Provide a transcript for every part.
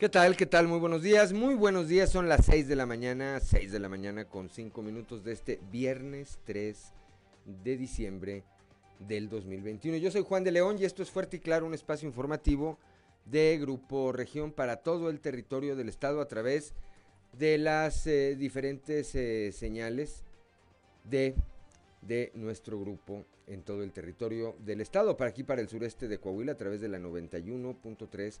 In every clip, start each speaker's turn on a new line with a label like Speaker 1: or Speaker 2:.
Speaker 1: ¿Qué tal? ¿Qué tal? Muy buenos días. Muy buenos días. Son las 6 de la mañana, 6 de la mañana con 5 minutos de este viernes 3 de diciembre del 2021. Yo soy Juan de León y esto es Fuerte y Claro, un espacio informativo de Grupo Región para todo el territorio del estado a través de las eh, diferentes eh, señales de, de nuestro grupo en todo el territorio del estado. Para aquí, para el sureste de Coahuila, a través de la 91.3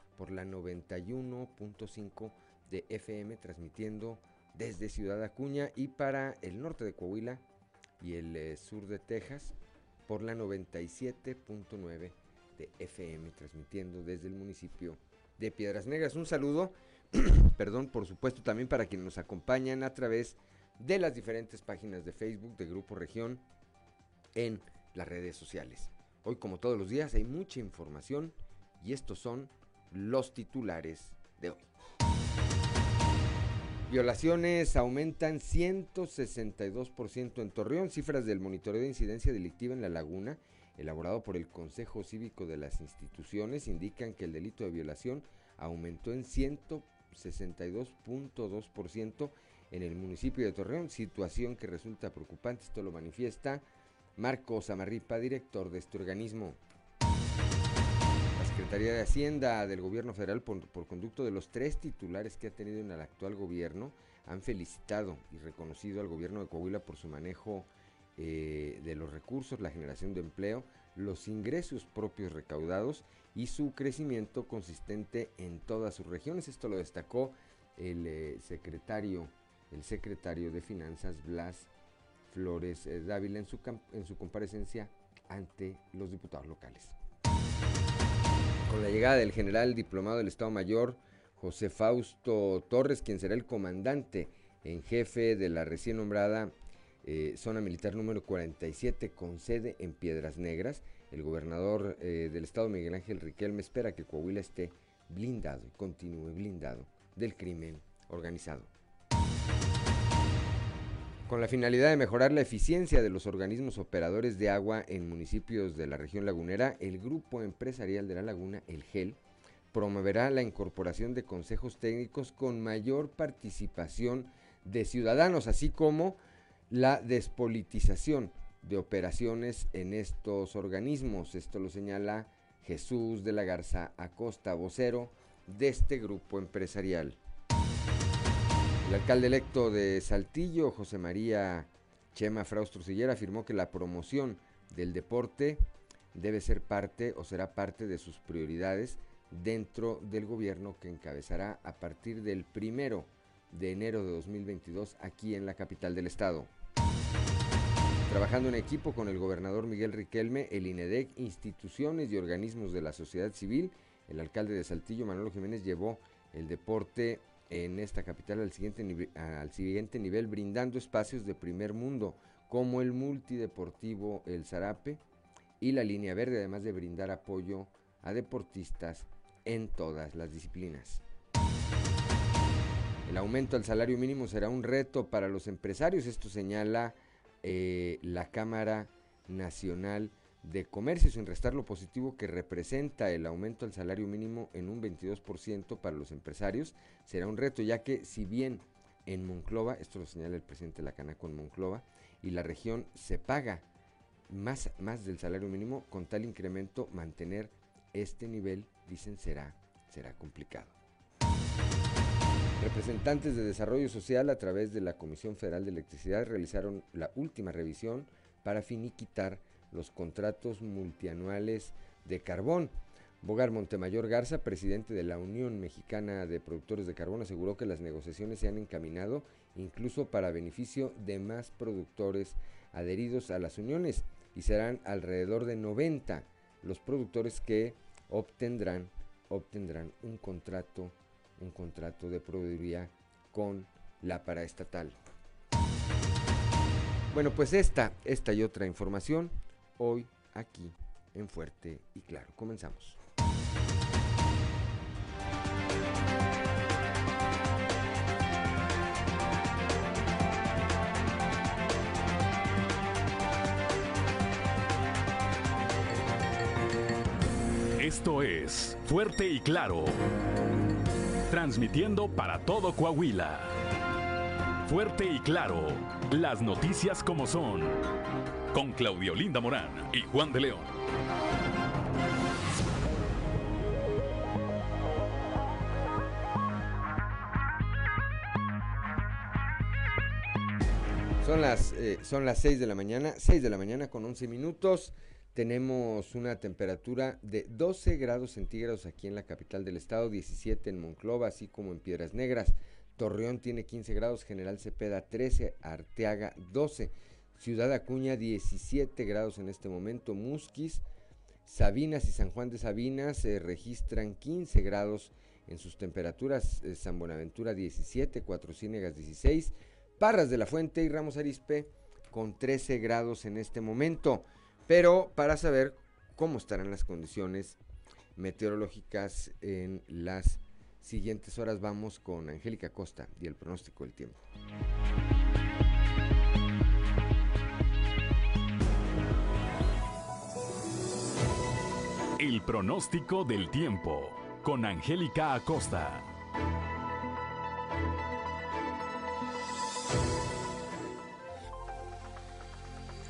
Speaker 1: por la 91.5 de FM, transmitiendo desde Ciudad Acuña y para el norte de Coahuila y el eh, sur de Texas por la 97.9 de FM, transmitiendo desde el municipio de Piedras Negras. Un saludo, perdón, por supuesto también para quienes nos acompañan a través de las diferentes páginas de Facebook de Grupo Región en las redes sociales. Hoy, como todos los días, hay mucha información y estos son los titulares de hoy. Violaciones aumentan 162% en Torreón, cifras del monitoreo de incidencia delictiva en la laguna, elaborado por el Consejo Cívico de las instituciones, indican que el delito de violación aumentó en 162.2% en el municipio de Torreón, situación que resulta preocupante, esto lo manifiesta Marcos Amarripa, director de este organismo. Secretaría de Hacienda del Gobierno Federal, por, conducto de los tres titulares que ha tenido en el actual gobierno, han felicitado y reconocido al gobierno de Coahuila por su manejo eh, de los recursos, la generación de empleo, los ingresos propios recaudados y su crecimiento consistente en todas sus regiones. Esto lo destacó el eh, secretario, el secretario de Finanzas, Blas Flores eh, Dávila, en su comparecencia ante los diputados locales. Con la llegada del general diplomado del Estado Mayor, José Fausto Torres, quien será el comandante en jefe de la recién nombrada eh, zona militar número 47 con sede en Piedras Negras, el gobernador eh, del estado Miguel Ángel Riquelme espera que Coahuila esté blindado y continúe blindado del crimen organizado. Con la finalidad de mejorar la eficiencia de los organismos operadores de agua en municipios de la región lagunera, el Grupo Empresarial de la Laguna, el GEL, promoverá la incorporación de consejos técnicos con mayor participación de ciudadanos, así como la despolitización de operaciones en estos organismos. Esto lo señala Jesús de la Garza Acosta, vocero de este grupo empresarial. El alcalde electo de Saltillo, José María Chema Fraustro Sillera, afirmó que la promoción del deporte debe ser parte o será parte de sus prioridades dentro del gobierno que encabezará a partir del primero de enero de 2022 aquí en la capital del estado. Trabajando en equipo con el gobernador Miguel Riquelme, el INEDEC, instituciones y organismos de la sociedad civil, el alcalde de Saltillo, Manolo Jiménez, llevó el deporte en esta capital al siguiente, al siguiente nivel, brindando espacios de primer mundo, como el multideportivo El Zarape y la línea verde, además de brindar apoyo a deportistas en todas las disciplinas. El aumento al salario mínimo será un reto para los empresarios, esto señala eh, la Cámara Nacional de comercio, sin restar lo positivo que representa el aumento del salario mínimo en un 22% para los empresarios, será un reto, ya que si bien en Monclova, esto lo señala el presidente de la Canaco en Monclova, y la región se paga más, más del salario mínimo, con tal incremento mantener este nivel, dicen, será, será complicado. Representantes de Desarrollo Social a través de la Comisión Federal de Electricidad realizaron la última revisión para finiquitar los contratos multianuales de carbón. Bogar Montemayor Garza, presidente de la Unión Mexicana de Productores de Carbón, aseguró que las negociaciones se han encaminado incluso para beneficio de más productores adheridos a las uniones y serán alrededor de 90 los productores que obtendrán, obtendrán un contrato, un contrato de proveeduría con la paraestatal. Bueno, pues esta, esta y otra información hoy aquí en Fuerte y Claro. Comenzamos.
Speaker 2: Esto es Fuerte y Claro. Transmitiendo para todo Coahuila. Fuerte y Claro. Las noticias como son. Con Claudio Linda Morán y Juan de León.
Speaker 1: Son las, eh, son las 6 de la mañana, 6 de la mañana con 11 minutos. Tenemos una temperatura de 12 grados centígrados aquí en la capital del estado, 17 en Monclova, así como en Piedras Negras. Torreón tiene 15 grados, General Cepeda 13, Arteaga 12, Ciudad Acuña 17 grados en este momento, Musquis, Sabinas y San Juan de Sabinas se registran 15 grados en sus temperaturas, eh, San Buenaventura 17, Cuatro Ciénegas 16, Parras de la Fuente y Ramos Arispe con 13 grados en este momento. Pero para saber cómo estarán las condiciones meteorológicas en las siguientes horas vamos con Angélica Costa y el pronóstico del tiempo.
Speaker 2: El pronóstico del tiempo con Angélica Acosta.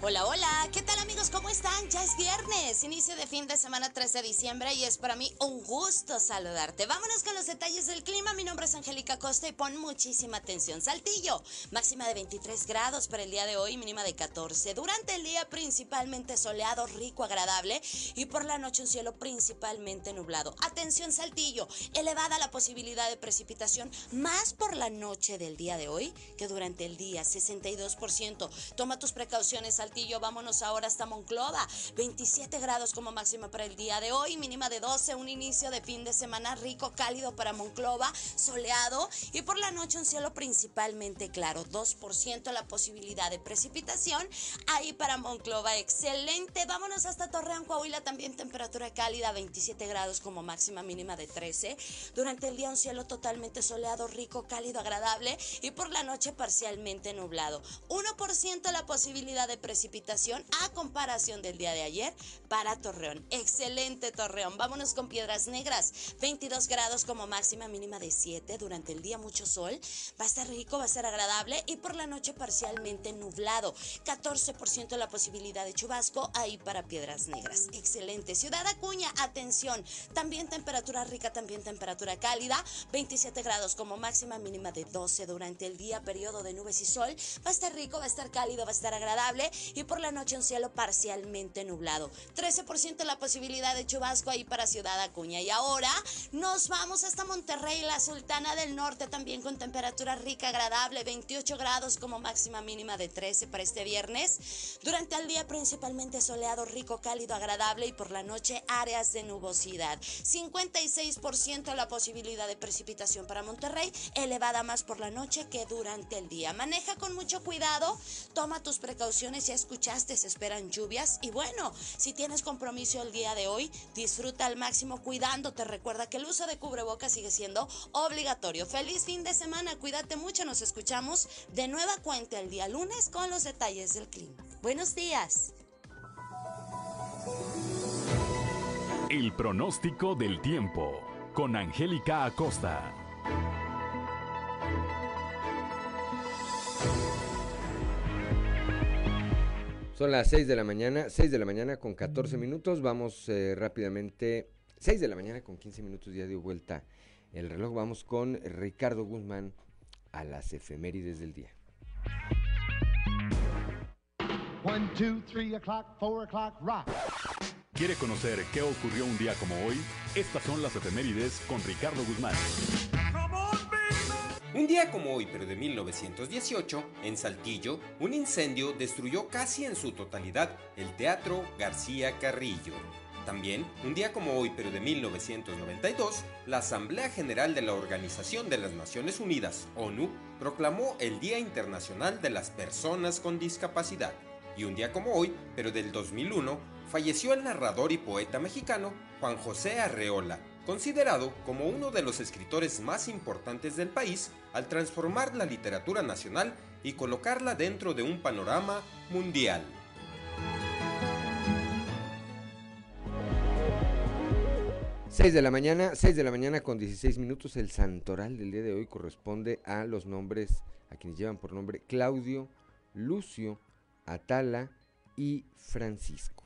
Speaker 3: Hola, hola, ¿qué tal amigos? ¿Cómo están? Ya es viernes, inicio de fin de semana 3 de diciembre y es para mí un gusto saludarte. Vámonos con los detalles del clima. Mi nombre es Angélica Costa y pon muchísima atención. Saltillo, máxima de 23 grados para el día de hoy, mínima de 14. Durante el día principalmente soleado, rico, agradable y por la noche un cielo principalmente nublado. Atención Saltillo, elevada la posibilidad de precipitación más por la noche del día de hoy que durante el día, 62%. Toma tus precauciones Saltillo Vámonos ahora hasta Monclova. 27 grados como máxima para el día de hoy, mínima de 12. Un inicio de fin de semana rico, cálido para Monclova, soleado y por la noche un cielo principalmente claro. 2% la posibilidad de precipitación. Ahí para Monclova, excelente. Vámonos hasta Torreón, Coahuila. También temperatura cálida, 27 grados como máxima mínima de 13. Durante el día un cielo totalmente soleado, rico, cálido, agradable y por la noche parcialmente nublado. 1% la posibilidad de precipitación precipitación a comparación del día de ayer para Torreón. Excelente Torreón. Vámonos con Piedras Negras. 22 grados como máxima mínima de 7. Durante el día mucho sol. Va a estar rico, va a ser agradable y por la noche parcialmente nublado. 14% la posibilidad de chubasco ahí para Piedras Negras. Excelente. Ciudad Acuña, atención. También temperatura rica, también temperatura cálida. 27 grados como máxima mínima de 12 durante el día, periodo de nubes y sol. Va a estar rico, va a estar cálido, va a estar agradable y por la noche un cielo parcialmente nublado. 13% la posibilidad de chubasco ahí para Ciudad Acuña. Y ahora nos vamos hasta Monterrey, la Sultana del Norte, también con temperatura rica, agradable, 28 grados como máxima mínima de 13 para este viernes. Durante el día principalmente soleado, rico, cálido, agradable y por la noche áreas de nubosidad. 56% la posibilidad de precipitación para Monterrey, elevada más por la noche que durante el día. Maneja con mucho cuidado, toma tus precauciones y escuchaste, se esperan lluvias. Y bueno, si tienes compromiso el día de hoy, disfruta al máximo cuidándote. Recuerda que el uso de cubrebocas sigue siendo obligatorio. Feliz fin de semana, cuídate mucho. Nos escuchamos de nueva cuenta el día lunes con los detalles del clima. Buenos días.
Speaker 2: El pronóstico del tiempo con Angélica Acosta.
Speaker 1: Son las 6 de la mañana, 6 de la mañana con 14 minutos. Vamos eh, rápidamente, 6 de la mañana con 15 minutos, ya dio vuelta el reloj. Vamos con Ricardo Guzmán a las efemérides del día.
Speaker 2: 1, 2, 3 o'clock, 4 o'clock, rock. ¿Quiere conocer qué ocurrió un día como hoy? Estas son las efemérides con Ricardo Guzmán.
Speaker 4: Un día como hoy, pero de 1918, en Saltillo, un incendio destruyó casi en su totalidad el Teatro García Carrillo. También, un día como hoy, pero de 1992, la Asamblea General de la Organización de las Naciones Unidas, ONU, proclamó el Día Internacional de las Personas con Discapacidad. Y un día como hoy, pero del 2001, falleció el narrador y poeta mexicano Juan José Arreola, considerado como uno de los escritores más importantes del país al transformar la literatura nacional y colocarla dentro de un panorama mundial.
Speaker 1: 6 de la mañana, 6 de la mañana con 16 minutos. El santoral del día de hoy corresponde a los nombres, a quienes llevan por nombre Claudio, Lucio, Atala y Francisco.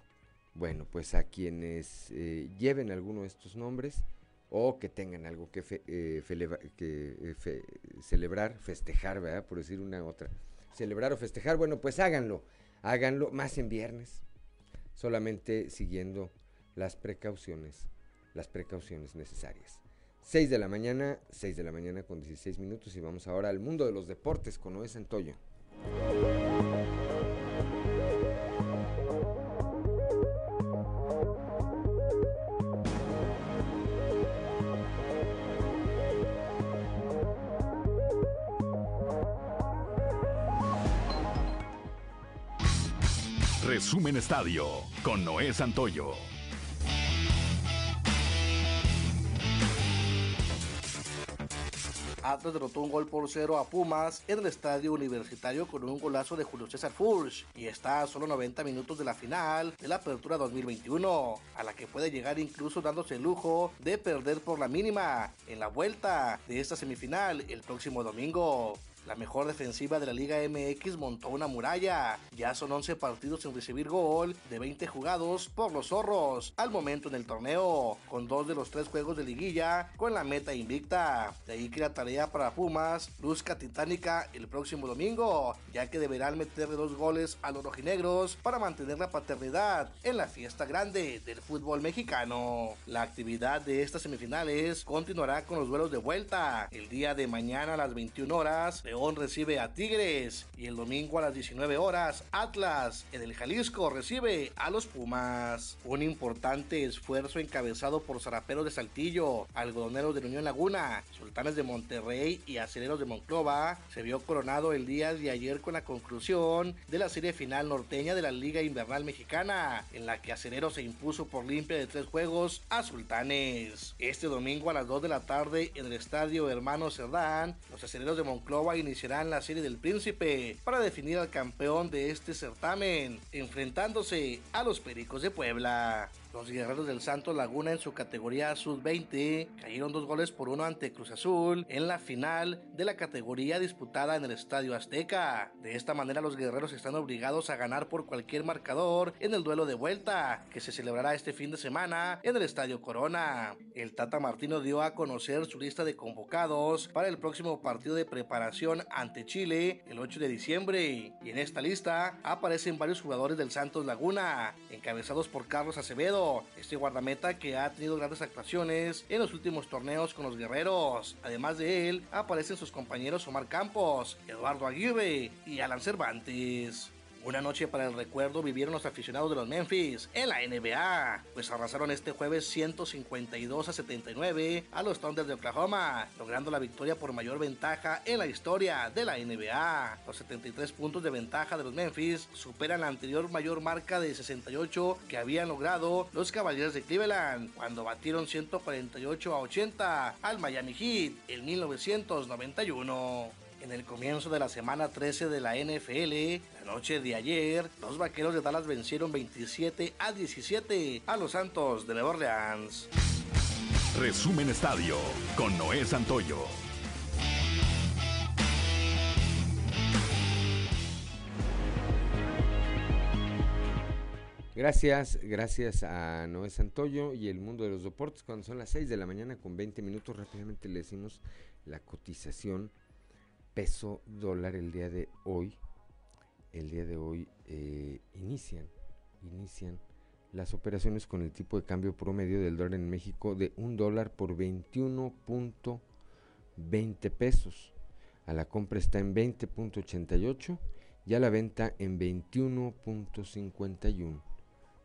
Speaker 1: Bueno, pues a quienes eh, lleven alguno de estos nombres o que tengan algo que, eh, eh, celebrar, festejar, ¿verdad? Por decir una otra. Celebrar o festejar, bueno, pues háganlo. Háganlo más en viernes. Solamente siguiendo las precauciones las precauciones necesarias. 6 de la mañana, 6 de la mañana con 16 minutos y vamos ahora al mundo de los deportes con Noé Santoyo.
Speaker 2: Resumen Estadio con Noé Santoyo.
Speaker 5: Atlas derrotó un gol por cero a Pumas en el estadio universitario con un golazo de Julio César Furch y está a solo 90 minutos de la final de la apertura 2021, a la que puede llegar incluso dándose el lujo de perder por la mínima en la vuelta de esta semifinal el próximo domingo. La mejor defensiva de la Liga MX montó una muralla. Ya son 11 partidos sin recibir gol de 20 jugados por los zorros al momento en el torneo, con dos de los tres juegos de liguilla con la meta invicta. De ahí que la tarea para Pumas luzca titánica el próximo domingo, ya que deberán meterle dos goles a los rojinegros para mantener la paternidad en la fiesta grande del fútbol mexicano. La actividad de estas semifinales continuará con los duelos de vuelta el día de mañana a las 21 horas. León recibe a Tigres y el domingo a las 19 horas Atlas en el Jalisco recibe a los Pumas. Un importante esfuerzo encabezado por Zaraperos de Saltillo, Algodoneros de la Unión Laguna, Sultanes de Monterrey y Aceleros de Monclova se vio coronado el día de ayer con la conclusión de la serie final norteña de la Liga Invernal Mexicana, en la que Aceleros se impuso por limpia de tres juegos a Sultanes. Este domingo a las 2 de la tarde en el estadio Hermano Cerdán, los Aceleros de Monclova iniciarán la serie del Príncipe para definir al campeón de este certamen, enfrentándose a los Pericos de Puebla. Los guerreros del Santos Laguna en su categoría sub-20 cayeron dos goles por uno ante Cruz Azul en la final de la categoría disputada en el Estadio Azteca. De esta manera los guerreros están obligados a ganar por cualquier marcador en el duelo de vuelta que se celebrará este fin de semana en el Estadio Corona. El Tata Martino dio a conocer su lista de convocados para el próximo partido de preparación ante Chile el 8 de diciembre y en esta lista aparecen varios jugadores del Santos Laguna encabezados por Carlos Acevedo este guardameta que ha tenido grandes actuaciones en los últimos torneos con los guerreros. Además de él, aparecen sus compañeros Omar Campos, Eduardo Aguirre y Alan Cervantes. Una noche para el recuerdo vivieron los aficionados de los Memphis en la NBA, pues arrasaron este jueves 152 a 79 a los Thunder de Oklahoma, logrando la victoria por mayor ventaja en la historia de la NBA. Los 73 puntos de ventaja de los Memphis superan la anterior mayor marca de 68 que habían logrado los Caballeros de Cleveland cuando batieron 148 a 80 al Miami Heat en 1991. En el comienzo de la semana 13 de la NFL, la noche de ayer, los vaqueros de Dallas vencieron 27 a 17 a los Santos de Nueva Orleans.
Speaker 2: Resumen Estadio con Noé Santoyo.
Speaker 1: Gracias, gracias a Noé Santoyo y el mundo de los deportes. Cuando son las 6 de la mañana con 20 minutos, rápidamente le decimos la cotización peso dólar el día de hoy, el día de hoy eh, inician, inician las operaciones con el tipo de cambio promedio del dólar en México de un dólar por 21.20 pesos. A la compra está en 20.88 y a la venta en 21.51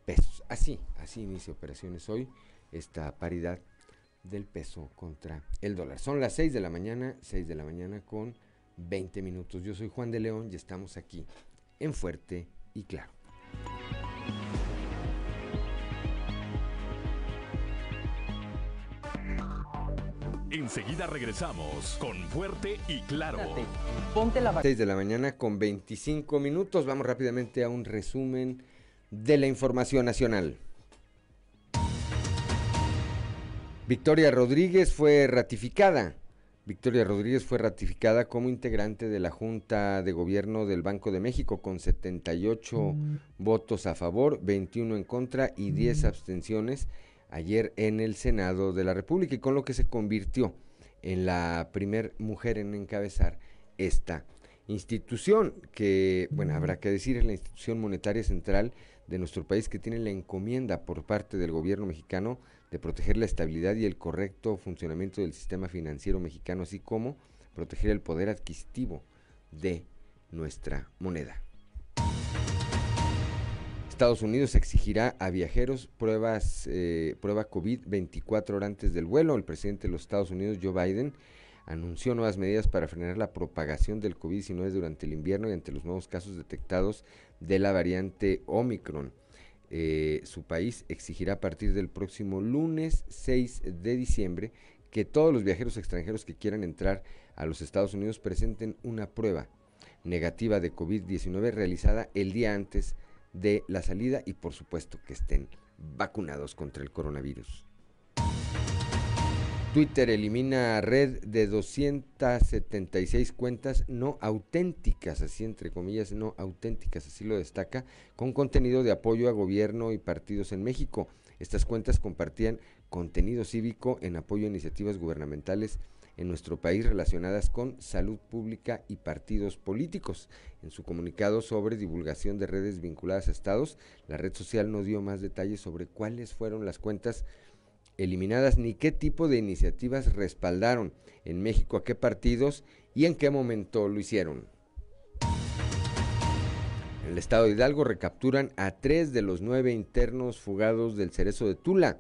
Speaker 1: pesos. así, así inicia operaciones hoy esta paridad del peso contra el dólar. Son las 6 de la mañana, 6 de la mañana con 20 minutos. Yo soy Juan de León y estamos aquí en Fuerte y Claro.
Speaker 2: Enseguida regresamos con Fuerte y Claro.
Speaker 1: Ponte la 6 de la mañana con 25 minutos. Vamos rápidamente a un resumen de la información nacional. Victoria Rodríguez fue ratificada. Victoria Rodríguez fue ratificada como integrante de la Junta de Gobierno del Banco de México con 78 mm. votos a favor, 21 en contra y 10 mm. abstenciones ayer en el Senado de la República y con lo que se convirtió en la primer mujer en encabezar esta institución que, bueno, habrá que decir, es la institución monetaria central de nuestro país que tiene la encomienda por parte del gobierno mexicano de proteger la estabilidad y el correcto funcionamiento del sistema financiero mexicano, así como proteger el poder adquisitivo de nuestra moneda. Estados Unidos exigirá a viajeros pruebas, eh, prueba COVID 24 horas antes del vuelo. El presidente de los Estados Unidos, Joe Biden, anunció nuevas medidas para frenar la propagación del COVID-19 durante el invierno y ante los nuevos casos detectados de la variante Omicron. Eh, su país exigirá a partir del próximo lunes 6 de diciembre que todos los viajeros extranjeros que quieran entrar a los Estados Unidos presenten una prueba negativa de COVID-19 realizada el día antes de la salida y por supuesto que estén vacunados contra el coronavirus. Twitter elimina red de 276 cuentas no auténticas, así entre comillas, no auténticas, así lo destaca, con contenido de apoyo a gobierno y partidos en México. Estas cuentas compartían contenido cívico en apoyo a iniciativas gubernamentales en nuestro país relacionadas con salud pública y partidos políticos. En su comunicado sobre divulgación de redes vinculadas a estados, la red social no dio más detalles sobre cuáles fueron las cuentas eliminadas ni qué tipo de iniciativas respaldaron en México, a qué partidos y en qué momento lo hicieron. En el estado de Hidalgo recapturan a tres de los nueve internos fugados del cerezo de Tula.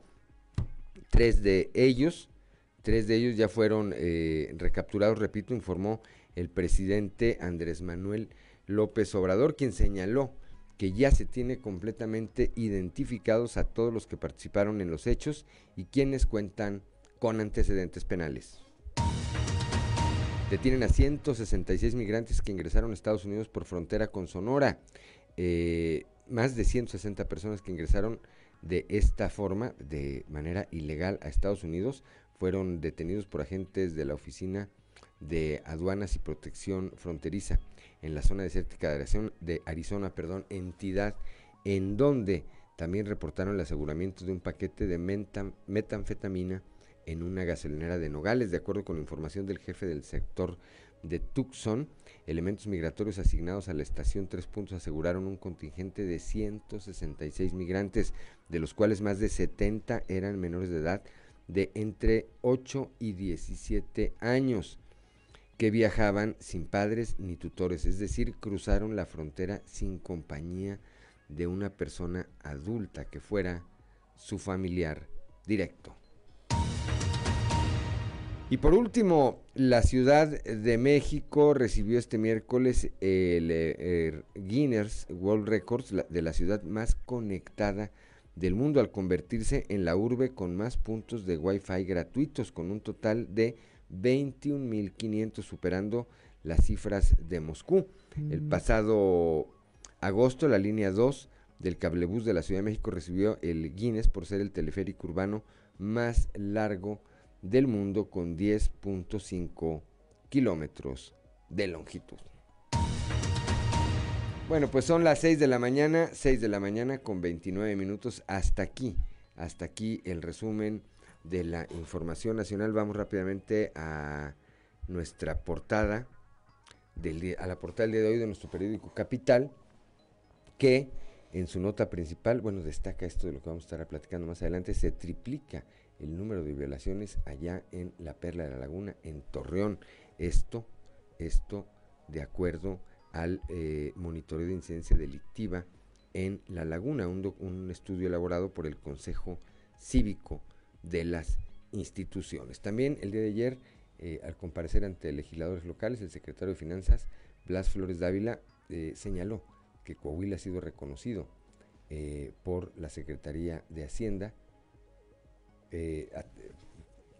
Speaker 1: Tres de ellos, tres de ellos ya fueron eh, recapturados, repito, informó el presidente Andrés Manuel López Obrador, quien señaló que ya se tiene completamente identificados a todos los que participaron en los hechos y quienes cuentan con antecedentes penales. Detienen a 166 migrantes que ingresaron a Estados Unidos por frontera con Sonora. Eh, más de 160 personas que ingresaron de esta forma, de manera ilegal a Estados Unidos, fueron detenidos por agentes de la Oficina de Aduanas y Protección Fronteriza en la zona desértica de Arizona, perdón, entidad en donde también reportaron el aseguramiento de un paquete de metanfetamina en una gasolinera de Nogales, de acuerdo con información del jefe del sector de Tucson, elementos migratorios asignados a la estación Tres Puntos aseguraron un contingente de 166 migrantes, de los cuales más de 70 eran menores de edad de entre 8 y 17 años que viajaban sin padres ni tutores, es decir, cruzaron la frontera sin compañía de una persona adulta que fuera su familiar directo. Y por último, la Ciudad de México recibió este miércoles el, eh, Guinness World Records de la ciudad más conectada del mundo al convertirse en la urbe con más puntos de Wi-Fi gratuitos, con un total de 21.500 superando las cifras de Moscú. El pasado agosto la línea 2 del cablebús de la Ciudad de México recibió el Guinness por ser el teleférico urbano más largo del mundo con 10.5 kilómetros de longitud. Bueno, pues son las 6 de la mañana, 6 de la mañana con 29 minutos. Hasta aquí, hasta aquí el resumen de la información nacional. Vamos rápidamente a nuestra portada, del a la portada del día de hoy de nuestro periódico Capital, que en su nota principal, bueno, destaca esto de lo que vamos a estar platicando más adelante, se triplica el número de violaciones allá en la Perla de la Laguna, en Torreón. Esto, esto de acuerdo al eh, monitoreo de incidencia delictiva en La Laguna, un, estudio elaborado por el Consejo Cívico de las instituciones. También el día de ayer, eh, al comparecer ante legisladores locales, el secretario de Finanzas, Blas Flores Dávila, eh, señaló que Coahuila ha sido reconocido eh, por la Secretaría de Hacienda,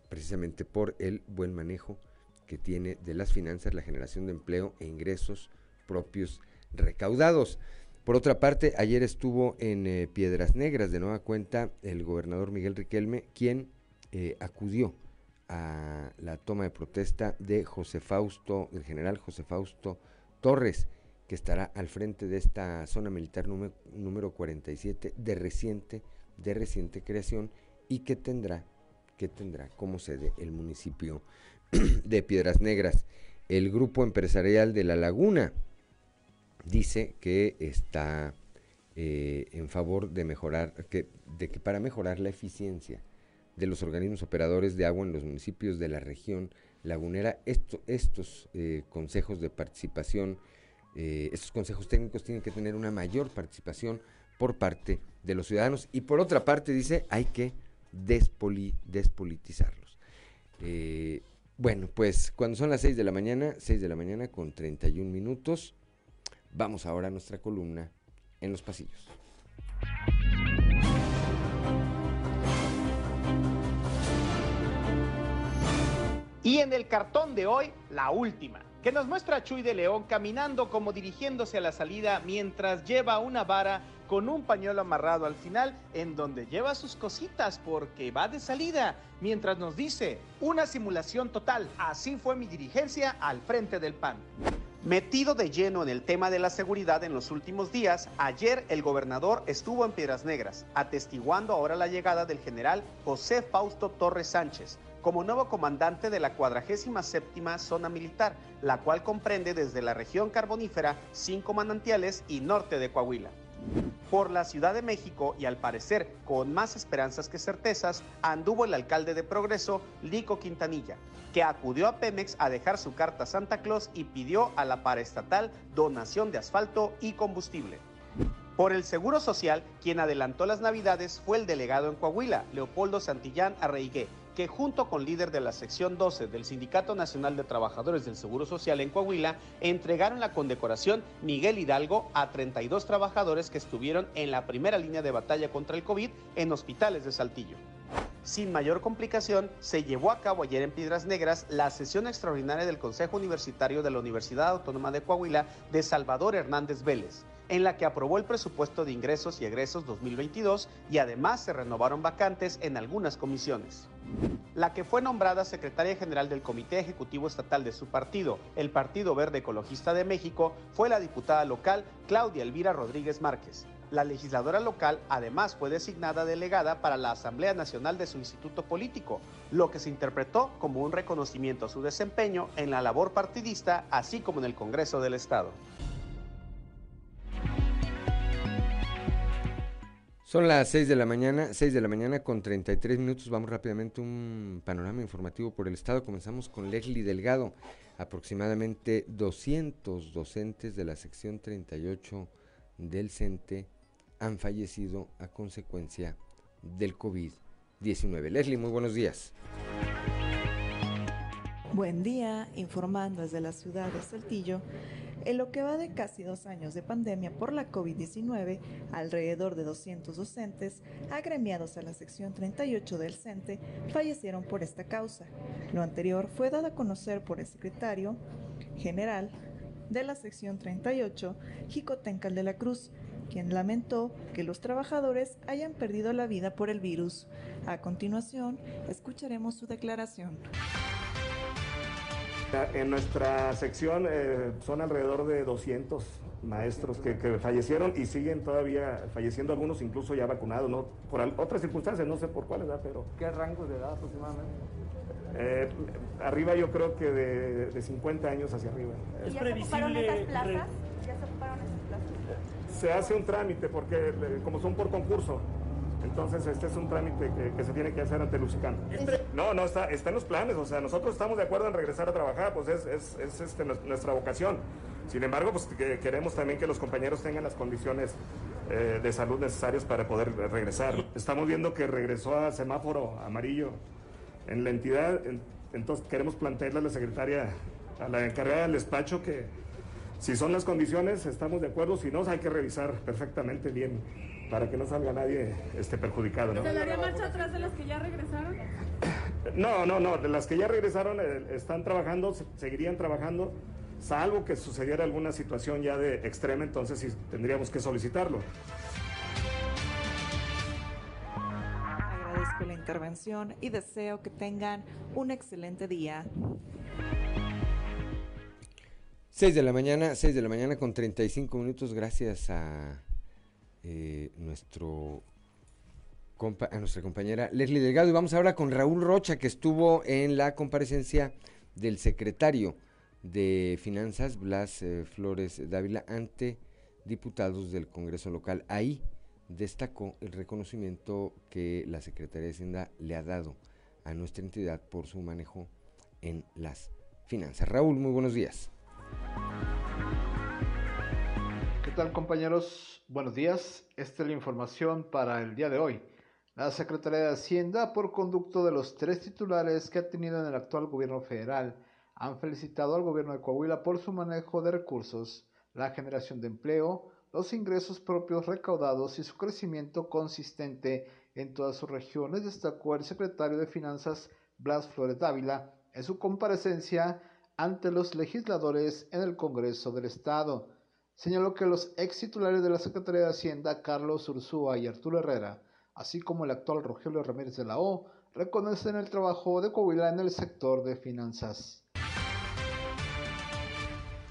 Speaker 1: precisamente por el buen manejo que tiene de las finanzas, la generación de empleo e ingresos propios recaudados. Por otra parte, ayer estuvo en eh, Piedras Negras de nueva cuenta el gobernador Miguel Riquelme, quien eh, acudió a la toma de protesta de José Fausto, el general José Fausto Torres, que estará al frente de esta zona militar número, número 47 de reciente, de reciente creación y que tendrá, que tendrá como sede el municipio de Piedras Negras. El grupo empresarial de La Laguna dice que está eh, en favor de mejorar, que, de que para mejorar la eficiencia de los organismos operadores de agua en los municipios de la región lagunera, estos eh, consejos de participación, eh, estos consejos técnicos tienen que tener una mayor participación por parte de los ciudadanos y por otra parte dice hay que despolitizarlos. Bueno, pues cuando son las 6 de la mañana, 6 de la mañana con 31 minutos, vamos ahora a nuestra columna en los pasillos.
Speaker 6: Y en el cartón de hoy, la última, que nos muestra a Chuy de León caminando como dirigiéndose a la salida mientras lleva una vara con un pañuelo amarrado al final en donde lleva sus cositas porque va de salida, mientras nos dice, una simulación total, así fue mi dirigencia al frente del PAN. Metido de lleno en el tema de la seguridad en los últimos días, ayer el gobernador estuvo en Piedras Negras, atestiguando ahora la llegada del general José Fausto Torres Sánchez como nuevo comandante de la 47 Zona Militar, la cual comprende desde la región carbonífera, cinco manantiales y norte de Coahuila. Por la Ciudad de México y al parecer con más esperanzas que certezas, anduvo el alcalde de Progreso, Lico Quintanilla, que acudió a Pemex a dejar su carta a Santa Claus y pidió a la paraestatal donación de asfalto y combustible. Por el Seguro Social, quien adelantó las Navidades fue el delegado en Coahuila, Leopoldo Santillán Arreigué, que junto con líder de la sección 12 del Sindicato Nacional de Trabajadores del Seguro Social en Coahuila, entregaron la condecoración Miguel Hidalgo a 32 trabajadores que estuvieron en la primera línea de batalla contra el COVID en hospitales de Saltillo. Sin mayor complicación, se llevó a cabo ayer en Piedras Negras la sesión extraordinaria del Consejo Universitario de la Universidad Autónoma de Coahuila de Salvador Hernández Vélez en la que aprobó el presupuesto de ingresos y egresos 2022 y además se renovaron vacantes en algunas comisiones. La que fue nombrada secretaria general del Comité Ejecutivo Estatal de su partido, el Partido Verde Ecologista de México, fue la diputada local Claudia Elvira Rodríguez Márquez. La legisladora local además fue designada delegada para la Asamblea Nacional de su instituto político, lo que se interpretó como un reconocimiento a su desempeño en la labor partidista, así como en el Congreso del Estado.
Speaker 1: Son las 6 de la mañana, 6 de la mañana con 33 minutos. Vamos rápidamente un panorama informativo por el estado. Comenzamos con Leslie Delgado. Aproximadamente 200 docentes de la sección 38 del CENTE han fallecido a consecuencia del COVID-19. Leslie, muy buenos días.
Speaker 7: Buen día, informando desde la ciudad de Saltillo. En lo que va de casi dos años de pandemia por la COVID-19, alrededor de 200 docentes agremiados a la sección 38 del CENTE fallecieron por esta causa. Lo anterior fue dado a conocer por el secretario general de la sección 38, Jicotencal de la Cruz, quien lamentó que los trabajadores hayan perdido la vida por el virus. A continuación, escucharemos su declaración.
Speaker 8: En nuestra sección eh, son alrededor de 200 maestros que, fallecieron y siguen todavía falleciendo algunos incluso ya vacunados, ¿no? Por otras circunstancias, no sé por cuál edad, pero...
Speaker 9: ¿Qué rango de edad aproximadamente?
Speaker 8: Eh, arriba yo creo que de, 50 años hacia arriba.
Speaker 10: ¿Es ya previsible... se ocuparon plazas? ¿Ya se ocuparon esas plazas?
Speaker 8: Se hace un trámite porque eh, como son por concurso, entonces, este es un trámite que, se tiene que hacer ante Lucicán. No, no, está, está en los planes. O sea, nosotros estamos de acuerdo en regresar a trabajar, pues es, es, este, nuestra vocación. Sin embargo, pues queremos también que los compañeros tengan las condiciones eh, de salud necesarias para poder regresar. Estamos viendo que regresó a semáforo amarillo en la entidad, entonces queremos plantearle a la secretaria, a la encargada del despacho que si son las condiciones estamos de acuerdo, si no hay que revisar perfectamente bien para que no salga nadie este, perjudicado.
Speaker 10: ¿Se daría marcha atrás de las que ya regresaron?
Speaker 8: No, no, no, de las que ya regresaron eh, están trabajando, seguirían trabajando salvo que sucediera alguna situación ya de extrema, entonces sí tendríamos que solicitarlo.
Speaker 7: Agradezco la intervención y deseo que tengan un excelente día.
Speaker 1: 6 de la mañana, 6 de la mañana con 35 minutos, gracias a eh, nuestro a nuestra compañera Leslie Delgado. Y vamos ahora con Raúl Rocha, que estuvo en la comparecencia del secretario de Finanzas, Blas eh, Flores Dávila, ante diputados del Congreso local. Ahí destacó el reconocimiento que la Secretaría de Hacienda le ha dado a nuestra entidad por su manejo en las finanzas. Raúl, muy buenos días.
Speaker 11: ¿Qué tal compañeros? Buenos días. Esta es la información para el día de hoy. La Secretaría de Hacienda, por conducto de los tres titulares que ha tenido en el actual gobierno federal, han felicitado al gobierno de Coahuila por su manejo de recursos, la generación de empleo, los ingresos propios recaudados y su crecimiento consistente en todas sus regiones, destacó el secretario de Finanzas Blas Flores Dávila en su comparecencia ante los legisladores en el Congreso del Estado. Señaló que los ex titulares de la Secretaría de Hacienda, Carlos Ursúa y Arturo Herrera, así como el actual Rogelio Ramírez de la O, reconocen el trabajo de Coahuila en el sector de finanzas.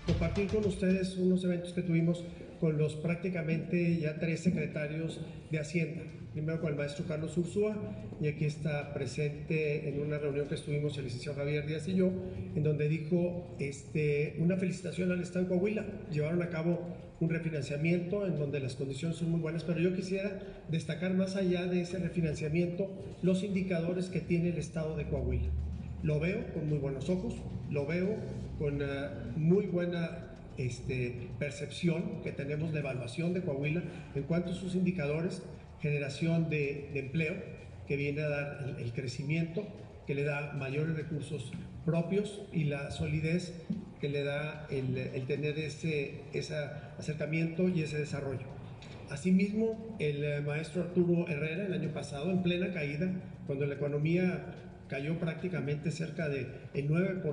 Speaker 12: Compartir con ustedes unos eventos que tuvimos con los prácticamente ya tres secretarios de Hacienda. Primero con el maestro Carlos Ursúa, y aquí está presente en una reunión que estuvimos el licenciado Javier Díaz y yo, en donde dijo este, una felicitación al Estado de Coahuila. Llevaron a cabo un refinanciamiento en donde las condiciones son muy buenas, pero yo quisiera destacar más allá de ese refinanciamiento los indicadores que tiene el Estado de Coahuila. Lo veo con muy buenos ojos, lo veo con muy buena este, percepción que tenemos de evaluación de Coahuila en cuanto a sus indicadores, generación de, empleo, que viene a dar el, crecimiento, que le da mayores recursos propios y la solidez que le da el, tener ese, ese acercamiento y ese desarrollo. Asimismo, el eh, maestro Arturo Herrera el año pasado, en plena caída, cuando la economía cayó prácticamente cerca del 9%,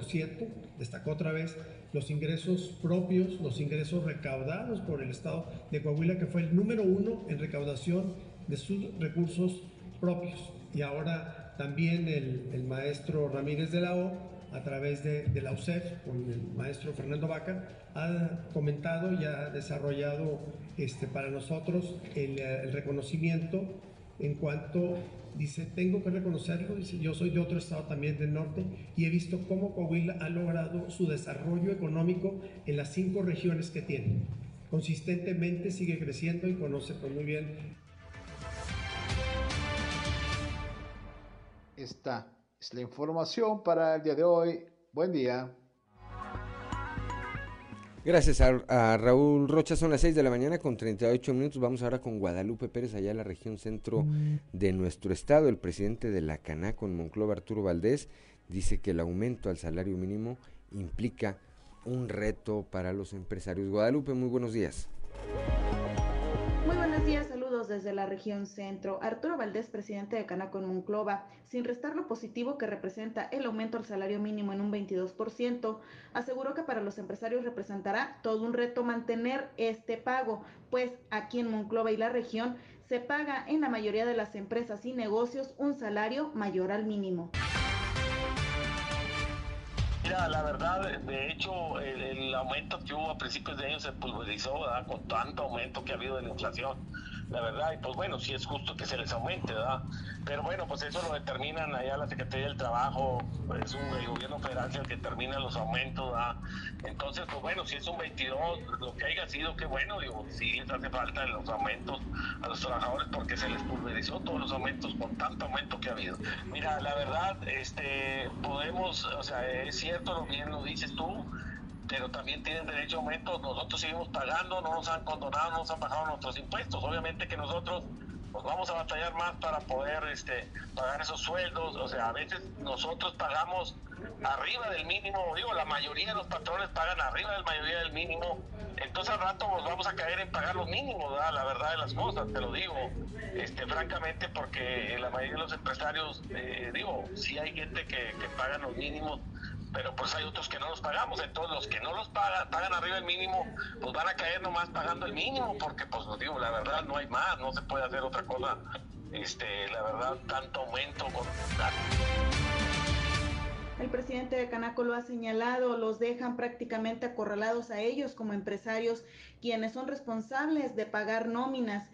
Speaker 12: destacó otra vez los ingresos propios, los ingresos recaudados por el Estado de Coahuila, que fue el número uno en recaudación de sus recursos propios. Y ahora también el, maestro Ramírez de la O, a través de, la UCEF, con el maestro Fernando Vaca, ha comentado y ha desarrollado este, para nosotros el, el reconocimiento en cuanto dice, tengo que reconocerlo, dice, yo soy de otro estado también del norte y he visto cómo Coahuila ha logrado su desarrollo económico en las cinco regiones que tiene. Consistentemente sigue creciendo y conoce pues, muy bien.
Speaker 11: Esta es la información para el día de hoy. Buen día.
Speaker 1: Gracias a, Raúl Rocha, son las 6 de la mañana con 38 minutos. Vamos ahora con Guadalupe Pérez, allá en la región centro mm. de nuestro estado. El presidente de la CANA con Monclova, Arturo Valdés, dice que el aumento al salario mínimo implica un reto para los empresarios. Guadalupe, muy buenos días.
Speaker 13: Muy buenos días, desde la región centro. Arturo Valdés, presidente de Canacon Monclova, sin restar lo positivo que representa el aumento al salario mínimo en un 22%, aseguró que para los empresarios representará todo un reto mantener este pago, pues aquí en Monclova y la región se paga en la mayoría de las empresas y negocios un salario mayor al mínimo.
Speaker 14: Mira, la verdad, de hecho, el, aumento que hubo a principios de año se pulverizó con tanto aumento que ha habido de la inflación la verdad, y pues bueno, sí es justo que se les aumente, ¿verdad? Pero bueno, pues eso lo determinan allá la Secretaría del Trabajo, es un el gobierno federal el que determina los aumentos, ¿verdad? Entonces, pues bueno, si es un 22, lo que haya sido, qué bueno, digo, sí les hace falta los aumentos a los trabajadores porque se les pulverizó todos los aumentos con tanto aumento que ha habido. Mira, la verdad, este, podemos, o sea, es cierto, lo bien lo dices tú, pero también tienen derecho a aumento. Nosotros seguimos pagando, no nos han condonado, no nos han bajado nuestros impuestos. Obviamente que nosotros nos vamos a batallar más para poder este, pagar esos sueldos. O sea, a veces nosotros pagamos arriba del mínimo, digo, la mayoría de los patrones pagan arriba de mayoría del mínimo. Entonces al rato nos vamos a caer en pagar los mínimos, la verdad de las cosas, te lo digo, este, francamente, porque la mayoría de los empresarios, eh, digo, sí hay gente que, que pagan los mínimos pero pues hay otros que no los pagamos, entonces los que no los pagan, pagan arriba del mínimo, pues van a caer nomás pagando el mínimo, porque pues digo, la verdad no hay más, no se puede hacer otra cosa, este, la verdad, tanto aumento con...
Speaker 13: El presidente de Canaco lo ha señalado, los dejan prácticamente acorralados a ellos como empresarios, quienes son responsables de pagar nóminas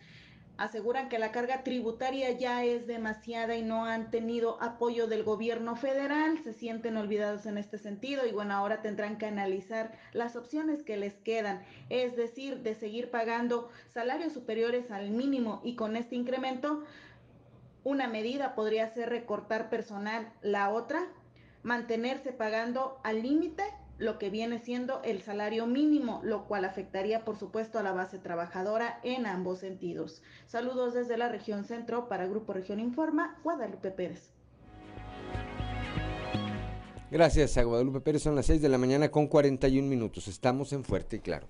Speaker 13: aseguran que la carga tributaria ya es demasiada y no han tenido apoyo del gobierno federal, se sienten olvidados en este sentido y bueno, ahora tendrán que analizar las opciones que les quedan, es decir, de seguir pagando salarios superiores al mínimo y con este incremento, una medida podría ser recortar personal, la otra, mantenerse pagando al límite lo que viene siendo el salario mínimo, lo cual afectaría por supuesto a la base trabajadora en ambos sentidos. Saludos desde la región centro para Grupo Región Informa, Guadalupe Pérez.
Speaker 1: Gracias a Guadalupe Pérez, son las 6 de la mañana con 41 minutos. Estamos en Fuerte y Claro.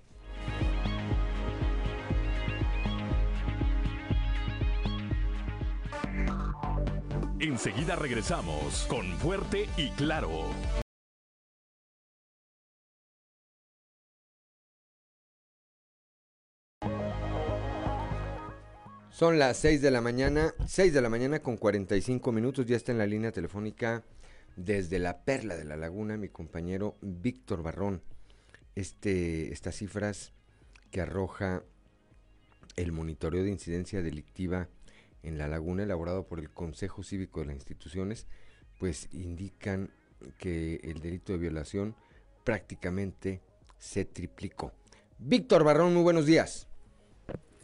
Speaker 2: Enseguida regresamos con Fuerte y Claro.
Speaker 1: Son las 6 de la mañana, 6 de la mañana con 45 minutos, ya está en la línea telefónica desde la Perla de la Laguna mi compañero Víctor Barrón. Este, estas cifras que arroja el monitoreo de incidencia delictiva en la laguna elaborado por el Consejo Cívico de las Instituciones, pues indican que el delito de violación prácticamente se triplicó. Víctor Barrón, muy buenos días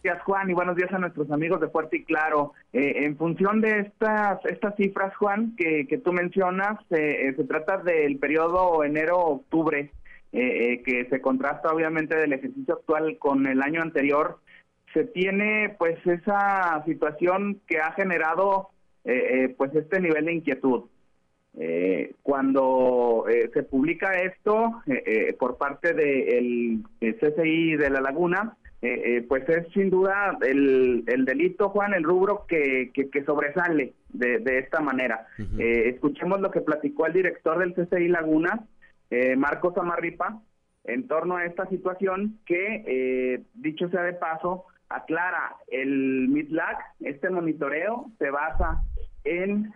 Speaker 15: días, Juan, y buenos días a nuestros amigos de Fuerte y Claro. Eh, en función de estas estas cifras, Juan, que, que tú mencionas, eh, se trata del periodo enero-octubre, eh, que se contrasta obviamente del ejercicio actual con el año anterior. Se tiene pues esa situación que ha generado pues este nivel de inquietud. cuando se publica esto por parte del CCI de La Laguna, eh, eh, pues es sin duda el, el, delito, Juan, el rubro que, que, sobresale de, de, esta manera. Eh, escuchemos lo que platicó el director del CCI Laguna, Marcos Amarripa, en torno a esta situación que, dicho sea de paso, aclara el MITLAC, este monitoreo se basa en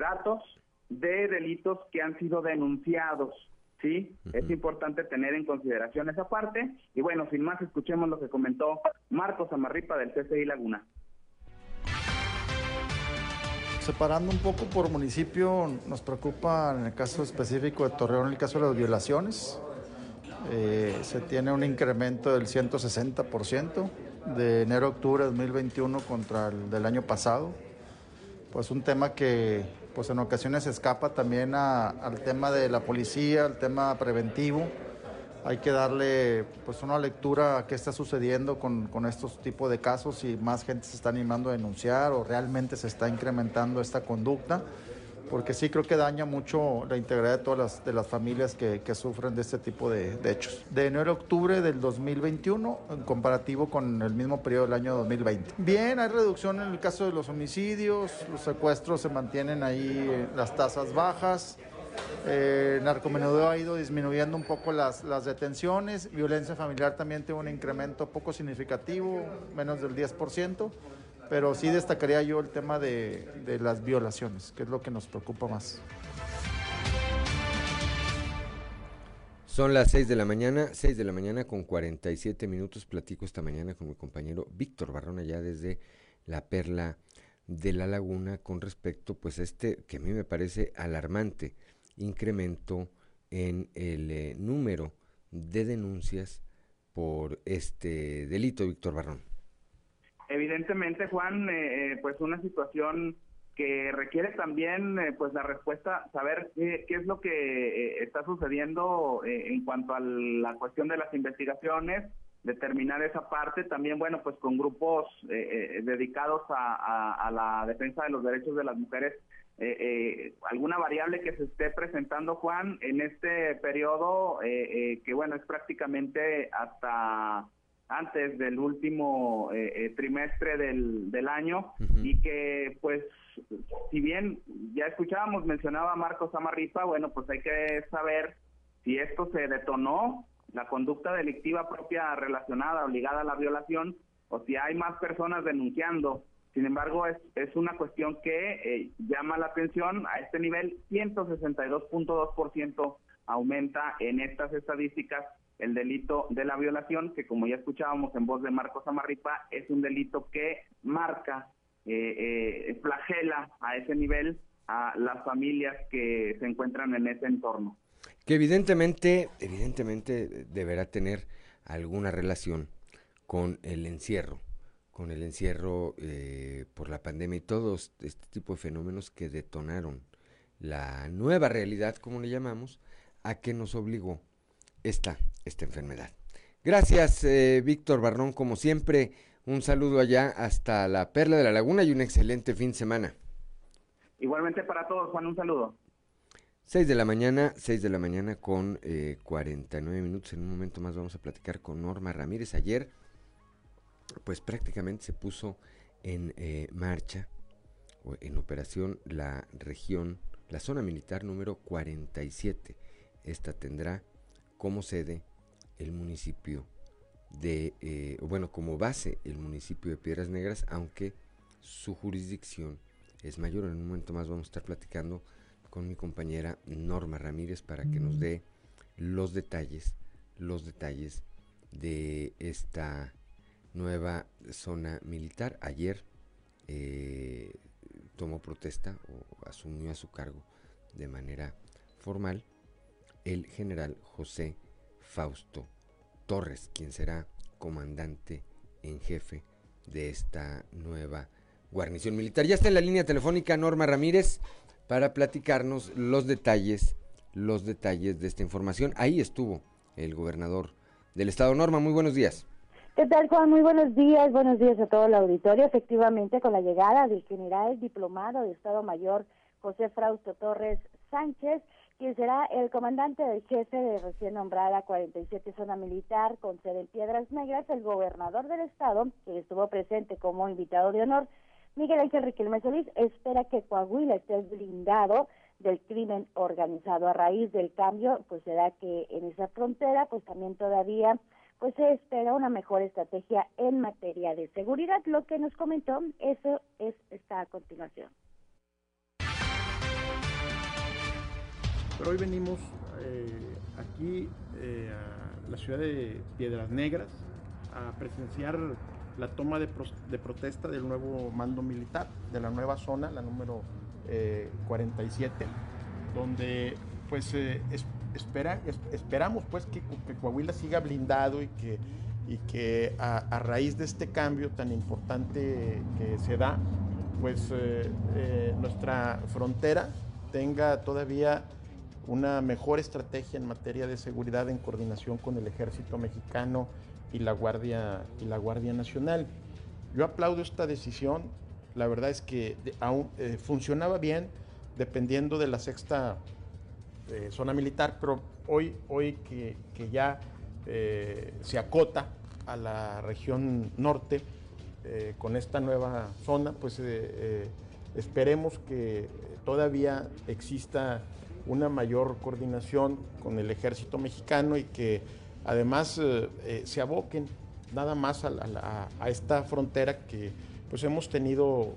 Speaker 15: datos de delitos que han sido denunciados ¿sí? Es importante tener en consideración esa parte. Y bueno, sin más, escuchemos lo que comentó Marcos Amarripa del CCI Laguna.
Speaker 16: Separando un poco por municipio, nos preocupa en el caso específico de Torreón, el caso de las violaciones. Eh, se tiene un incremento del 160% de enero a octubre de 2021 contra el del año pasado. Pues un tema que pues en ocasiones escapa también al tema de la policía, al tema preventivo. Hay que darle pues una lectura a qué está sucediendo con, con estos tipos de casos, si más gente se está animando a denunciar o realmente se está incrementando esta conducta porque sí creo que daña mucho la integridad de todas las, de las familias que, sufren de este tipo de, hechos. De enero a octubre del 2021, en comparativo con el mismo periodo del año 2020. Bien, hay reducción en el caso de los homicidios, los secuestros se mantienen ahí las tasas bajas. Eh, narcomenudeo ha ido disminuyendo un poco las, las detenciones, violencia familiar también tiene un incremento poco significativo, menos del 10% pero sí destacaría yo el tema de, de las violaciones, que es lo que nos preocupa más.
Speaker 1: Son las 6 de la mañana, 6 de la mañana con 47 minutos. Platico esta mañana con mi compañero Víctor Barrón allá desde la Perla de la Laguna con respecto pues a este que a mí me parece alarmante incremento en el eh, número de denuncias por este delito, Víctor Barrón.
Speaker 15: Evidentemente, Juan, eh, eh, pues una situación que requiere también eh, pues la respuesta, saber qué, qué es lo que eh, está sucediendo eh, en cuanto a la cuestión de las investigaciones, determinar esa parte, también bueno pues con grupos dedicados a, a, la defensa de los derechos de las mujeres, alguna variable que se esté presentando Juan en este periodo que bueno es prácticamente hasta antes del último trimestre del, del año y que pues si bien ya escuchábamos, mencionaba Marcos Amarripa, bueno, pues hay que saber si esto se detonó, la conducta delictiva propia relacionada obligada a la violación, o si hay más personas denunciando. Sin embargo, es, es una cuestión que eh, llama la atención a este nivel, 162.2% aumenta en estas estadísticas el delito de la violación, que como ya escuchábamos en voz de Marcos Amarripa, es un delito que marca eh, eh, flagela a ese nivel a las familias que se encuentran en ese entorno.
Speaker 1: Que evidentemente, evidentemente deberá tener alguna relación con el encierro, con el encierro eh, por la pandemia y todos este tipo de fenómenos que detonaron la nueva realidad, como le llamamos, a que nos obligó esta, esta enfermedad. Gracias, eh, Víctor Barrón, como siempre. Un saludo allá hasta la Perla de la Laguna y un excelente fin de semana.
Speaker 15: Igualmente para todos, Juan, un saludo.
Speaker 1: 6 de la mañana, 6 de la mañana con eh, 49 minutos. En un momento más vamos a platicar con Norma Ramírez. Ayer, pues prácticamente se puso en eh, marcha, o en operación, la región, la zona militar número 47. Esta tendrá como sede el municipio de, eh, bueno, como base el municipio de Piedras Negras, aunque su jurisdicción es mayor. En un momento más vamos a estar platicando con mi compañera Norma Ramírez para que nos dé los detalles, los detalles de esta nueva zona militar. Ayer eh, tomó protesta o asumió a su cargo de manera formal el general José Fausto Torres, quien será comandante en jefe de esta nueva guarnición militar. Ya está en la línea telefónica Norma Ramírez para platicarnos los detalles, los detalles de esta información. Ahí estuvo el gobernador del estado. Norma, muy buenos días.
Speaker 17: ¿Qué tal, Juan? Muy buenos días. Buenos días a todo el auditorio. Efectivamente, con la llegada del general diplomado de Estado Mayor José Frausto Torres Sánchez, quien será el comandante del jefe de recién nombrada 47 Zona Militar con sede en Piedras Negras, el gobernador del estado, que estuvo presente como invitado de honor, Miguel Ángel Riquelme Solís, espera que Coahuila esté blindado del crimen organizado. A raíz del cambio, pues será que en esa frontera, pues también todavía pues se espera una mejor estrategia en materia de seguridad. Lo que nos comentó, eso es está a continuación.
Speaker 18: Pero hoy venimos eh, aquí eh, a la ciudad de Piedras Negras a presenciar la toma de, protesta del nuevo mando militar, de la nueva zona, la número 47, eh, donde pues espera, esperamos pues que, Coahuila siga blindado y que, y que a, raíz de este cambio tan importante que se da, pues nuestra frontera tenga todavía una mejor estrategia en materia de seguridad en coordinación con el ejército mexicano y la Guardia, y la Guardia Nacional. Yo aplaudo esta decisión, la verdad es que aún eh, funcionaba bien dependiendo de la sexta eh, zona militar, pero hoy, hoy que, ya eh, se acota a la región norte con esta nueva zona, pues esperemos que todavía exista una mayor coordinación con el ejército mexicano y que además eh, eh, se aboquen nada más a, esta frontera que pues hemos tenido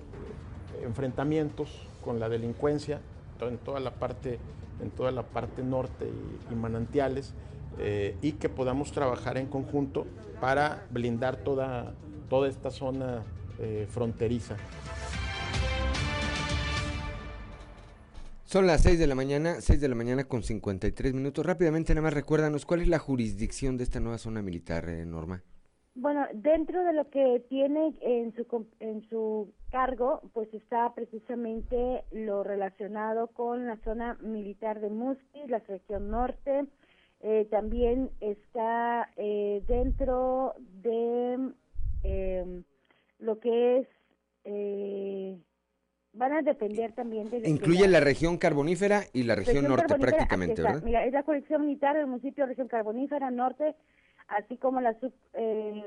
Speaker 18: enfrentamientos con la delincuencia en toda la parte en toda la parte norte y, manantiales eh, y que podamos trabajar en conjunto para blindar toda, toda esta zona fronteriza.
Speaker 1: Son las 6 de la mañana, 6 de la mañana con 53 minutos. Rápidamente, nada más recuérdanos, ¿cuál es la jurisdicción de esta nueva zona militar, eh, Norma?
Speaker 17: Bueno, dentro de lo que tiene en su, en su cargo, pues está precisamente lo relacionado con la zona militar de Musquis, la región norte, eh, también está eh, dentro de em, lo que es, eh, van a depender también de...
Speaker 1: Incluye la, región carbonífera y la región, norte prácticamente, ¿verdad?
Speaker 17: Mira, es la colección militar del municipio región carbonífera norte, así como las eh,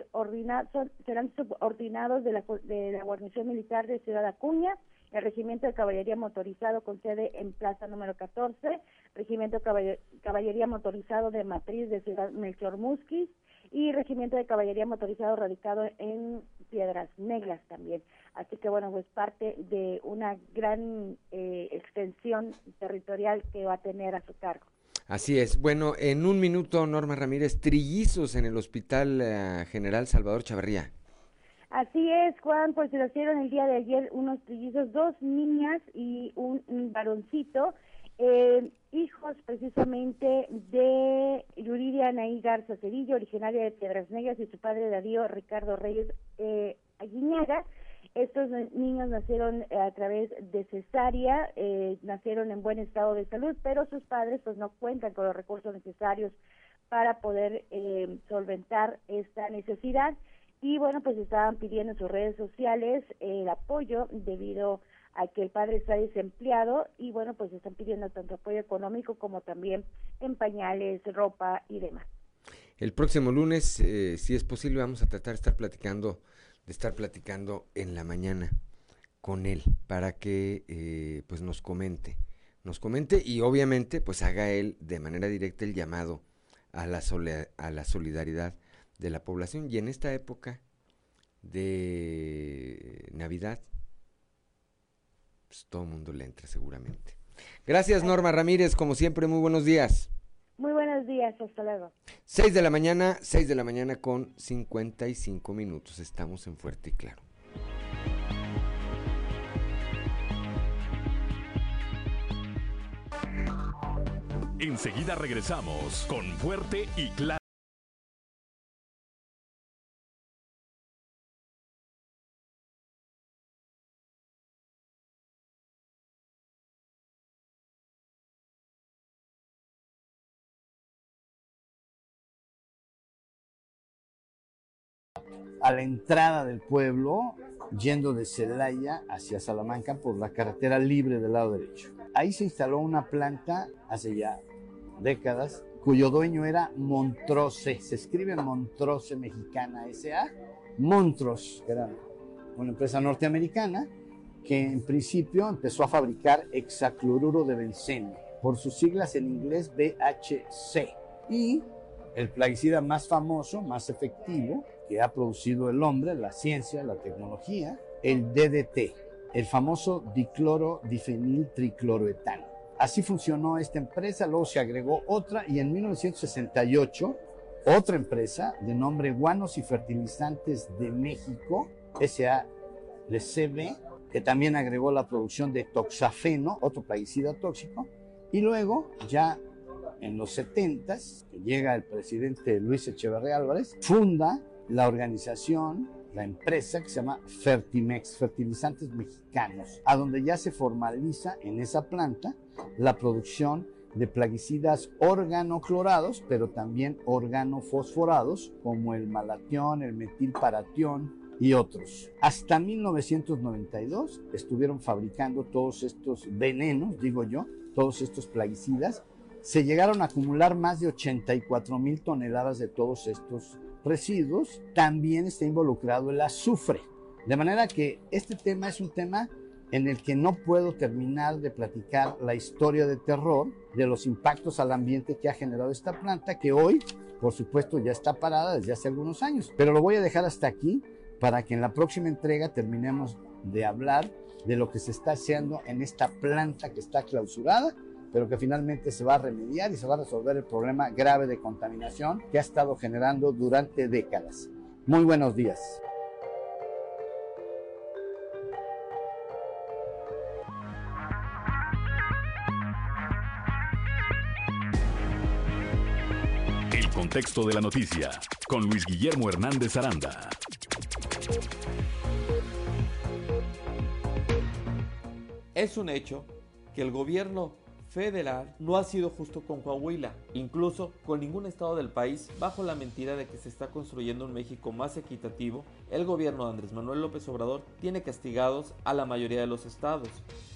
Speaker 17: serán subordinados de la, de la guarnición militar de Ciudad Acuña, el Regimiento de Caballería Motorizado con sede en Plaza número 14, Regimiento de Caballería Motorizado de Matriz de Ciudad Melchor Musquis y Regimiento de Caballería Motorizado radicado en Piedras Negras también. Así que bueno, pues parte de una gran eh, extensión territorial que va a tener a su cargo.
Speaker 1: Así es. Bueno, en un minuto, Norma Ramírez, trillizos en el Hospital eh, General Salvador Chavarría.
Speaker 17: Así es, Juan, pues se hicieron el día de ayer unos trillizos, dos niñas y un, varoncito, eh, hijos precisamente de Yuridia Anaí Garza Cedillo, originaria de Piedras Negras, y su padre Darío Ricardo Reyes eh, Aguiñaga. Estos niños nacieron eh, a través de cesárea, eh, nacieron en buen estado de salud, pero sus padres pues no cuentan con los recursos necesarios para poder eh, solventar esta necesidad y bueno, pues estaban pidiendo en sus redes sociales el apoyo debido a que el padre está desempleado y bueno, pues están pidiendo tanto apoyo económico como también en pañales, ropa y demás.
Speaker 1: El próximo lunes, eh, si es posible, vamos a tratar de estar platicando, de estar platicando en la mañana con él para que eh, pues nos comente, nos comente y obviamente pues haga él de manera directa el llamado a la, a la solidaridad de la población y en esta época de Navidad, pues todo el mundo le entra seguramente. Gracias Norma Ramírez, como siempre, muy buenos días.
Speaker 17: Muy buenos días, hasta luego.
Speaker 1: 6 de la mañana, 6 de la mañana con 55 minutos, estamos en Fuerte y Claro.
Speaker 2: Enseguida regresamos con Fuerte y Claro.
Speaker 19: A la entrada del pueblo, yendo de Celaya hacia Salamanca por la carretera libre del lado derecho. Ahí se instaló una planta hace ya décadas, cuyo dueño era Montrose, se escribe Montrose Mexicana S.A., Montrose, que era una empresa norteamericana que en principio empezó a fabricar hexacloruro de benceno, por sus siglas en inglés BHC. Y el plaguicida más famoso, más efectivo, que ha producido el hombre, la ciencia, la tecnología, el DDT, el famoso dicloro difenil tricloroetano. Así funcionó esta empresa, luego se agregó otra y en 1968 otra empresa de nombre Guanos y Fertilizantes de México, SALCB, que también agregó la producción de toxafeno, otro plaguicida tóxico, y luego ya en los 70 llega el presidente Luis Echeverría Álvarez, funda la organización, la empresa que se llama Fertimex, Fertilizantes Mexicanos, a donde ya se formaliza en esa planta la producción de plaguicidas organoclorados, pero también organofosforados, como el malatión, el metilparatión y otros. Hasta 1992 estuvieron fabricando todos estos venenos, digo yo, todos estos plaguicidas. Se llegaron a acumular más de 84 mil toneladas de todos estos residuos, también está involucrado el azufre. De manera que este tema es un tema en el que no puedo terminar de platicar la historia de terror de los impactos al ambiente que ha generado esta planta, que hoy, por supuesto, ya está parada desde hace algunos años. Pero lo voy a dejar hasta aquí para que en la próxima entrega terminemos de hablar de lo que se está haciendo en esta planta que está clausurada pero que finalmente se va a remediar y se va a resolver el problema grave de contaminación que ha estado generando durante décadas. Muy buenos días.
Speaker 2: El contexto de la noticia con Luis Guillermo Hernández Aranda.
Speaker 20: Es un hecho que el gobierno federal no ha sido justo con Coahuila, incluso con ningún estado del país, bajo la mentira de que se está construyendo un México más equitativo, el gobierno de Andrés Manuel López Obrador tiene castigados a la mayoría de los estados.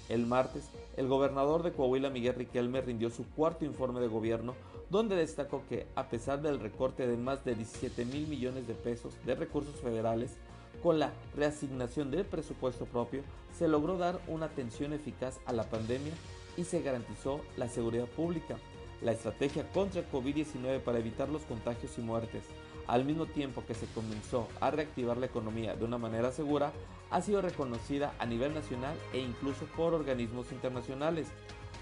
Speaker 20: El martes, el gobernador de Coahuila, Miguel Riquelme, rindió su cuarto informe de gobierno, donde destacó que, a pesar del recorte de más de 17 mil millones de pesos de recursos federales, con la reasignación del presupuesto propio, se logró dar una atención eficaz a la pandemia y se garantizó la seguridad pública, la estrategia contra el COVID-19 para evitar los contagios y muertes, al mismo tiempo que se comenzó a reactivar la economía de una manera segura, ha sido reconocida a nivel nacional e incluso por organismos internacionales.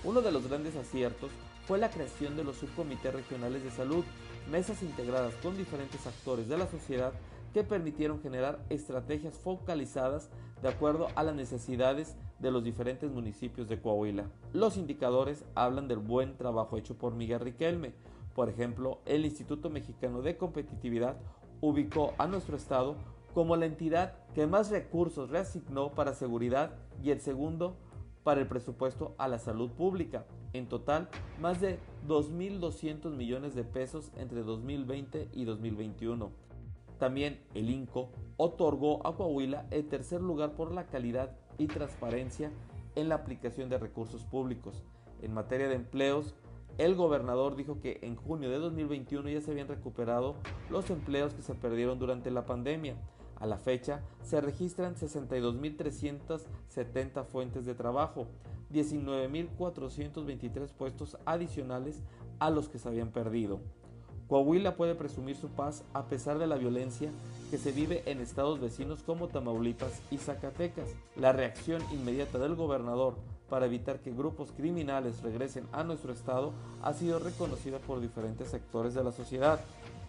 Speaker 20: Uno de los grandes aciertos fue la creación de los subcomités regionales de salud, mesas integradas con diferentes actores de la sociedad que permitieron generar estrategias focalizadas de acuerdo a las necesidades de los diferentes municipios de Coahuila. Los indicadores hablan del buen trabajo hecho por Miguel Riquelme. Por ejemplo, el Instituto Mexicano de Competitividad ubicó a nuestro estado como la entidad que más recursos reasignó para seguridad y el segundo para el presupuesto a la salud pública. En total, más de 2.200 millones de pesos entre 2020 y 2021. También el INCO otorgó a Coahuila el tercer lugar por la calidad y transparencia en la aplicación de recursos públicos. En materia de empleos, el gobernador dijo que en junio de 2021 ya se habían recuperado los empleos que se perdieron durante la pandemia. A la fecha se registran 62.370 fuentes de trabajo, 19.423 puestos adicionales a los que se habían perdido. Coahuila puede presumir su paz a pesar de la violencia que se vive en estados vecinos como Tamaulipas y Zacatecas. La reacción inmediata del gobernador para evitar que grupos criminales regresen a nuestro estado ha sido reconocida por diferentes sectores de la sociedad.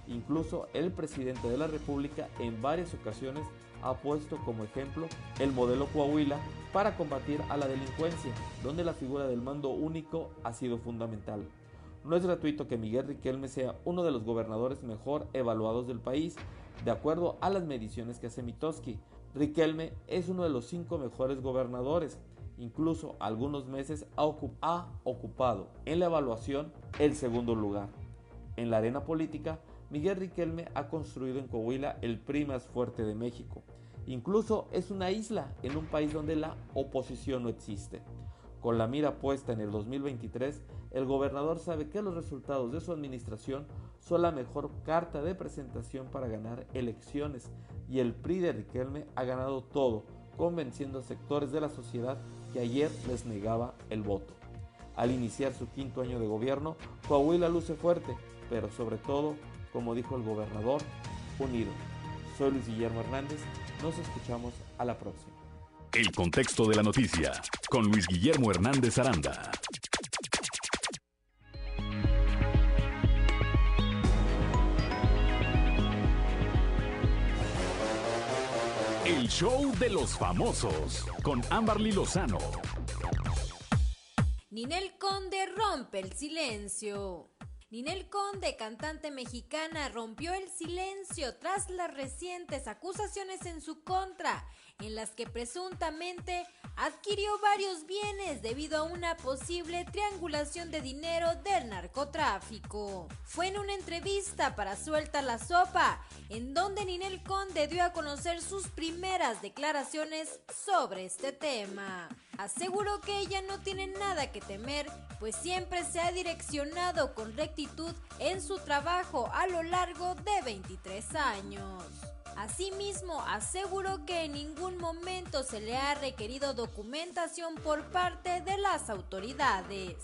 Speaker 20: Incluso el presidente de la República en varias ocasiones ha puesto como ejemplo el modelo Coahuila para combatir a la delincuencia, donde la figura del mando único ha sido fundamental. No es gratuito que Miguel Riquelme sea uno de los gobernadores mejor evaluados del país, de acuerdo a las mediciones que hace Mitoski. Riquelme es uno de los cinco mejores gobernadores, incluso algunos meses ha, ocupado en la evaluación el segundo lugar. En la arena política, Miguel Riquelme ha construido en Coahuila el PRI más fuerte de México. Incluso es una isla en un país donde la oposición no existe. Con la mira puesta en el 2023, el gobernador sabe que los resultados de su administración son la mejor carta de presentación para ganar elecciones y el PRI de Riquelme ha ganado todo, convenciendo a sectores de la sociedad que ayer les negaba el voto. Al iniciar su quinto año de gobierno, Coahuila luce fuerte, pero sobre todo, como dijo el gobernador, unido. Soy Luis Guillermo Hernández, nos escuchamos a la próxima.
Speaker 2: El contexto de la noticia con Luis Guillermo Hernández Aranda. Show de los famosos con Amberly Lozano.
Speaker 21: Ninel Conde rompe el silencio. Ninel Conde, cantante mexicana, rompió el silencio tras las recientes acusaciones en su contra en las que presuntamente adquirió varios bienes debido a una posible triangulación de dinero del narcotráfico. Fue en una entrevista para Suelta la Sopa, en donde Ninel Conde dio a conocer sus primeras declaraciones sobre este tema. Aseguró que ella no tiene nada que temer, pues siempre se ha direccionado con rectitud en su trabajo a lo largo de 23 años. Asimismo, aseguró que en ningún momento se le ha requerido documentación por parte de las autoridades.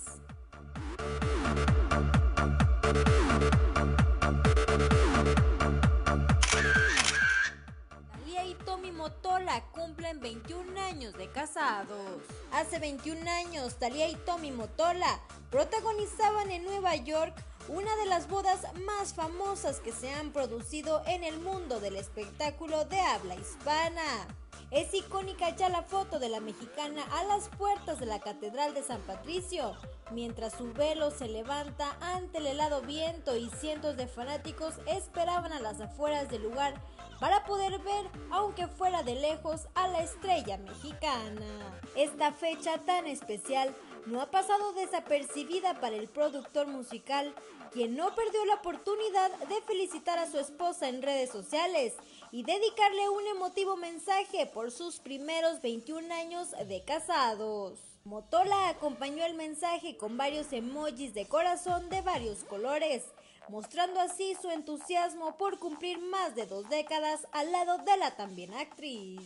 Speaker 21: Motola cumplen 21 años de casados. Hace 21 años, Talía y Tommy Motola protagonizaban en Nueva York una de las bodas más famosas que se han producido en el mundo del espectáculo de habla hispana. Es icónica ya la foto de la mexicana a las puertas de la Catedral de San Patricio, mientras su velo se levanta ante el helado viento y cientos de fanáticos esperaban a las afueras del lugar para poder ver, aunque fuera de lejos, a la estrella mexicana. Esta fecha tan especial no ha pasado desapercibida para el productor musical, quien no perdió la oportunidad de felicitar a su esposa en redes sociales y dedicarle un emotivo mensaje por sus primeros 21 años de casados. Motola acompañó el mensaje con varios emojis de corazón de varios colores, mostrando así su entusiasmo por cumplir más de dos décadas al lado de la también actriz.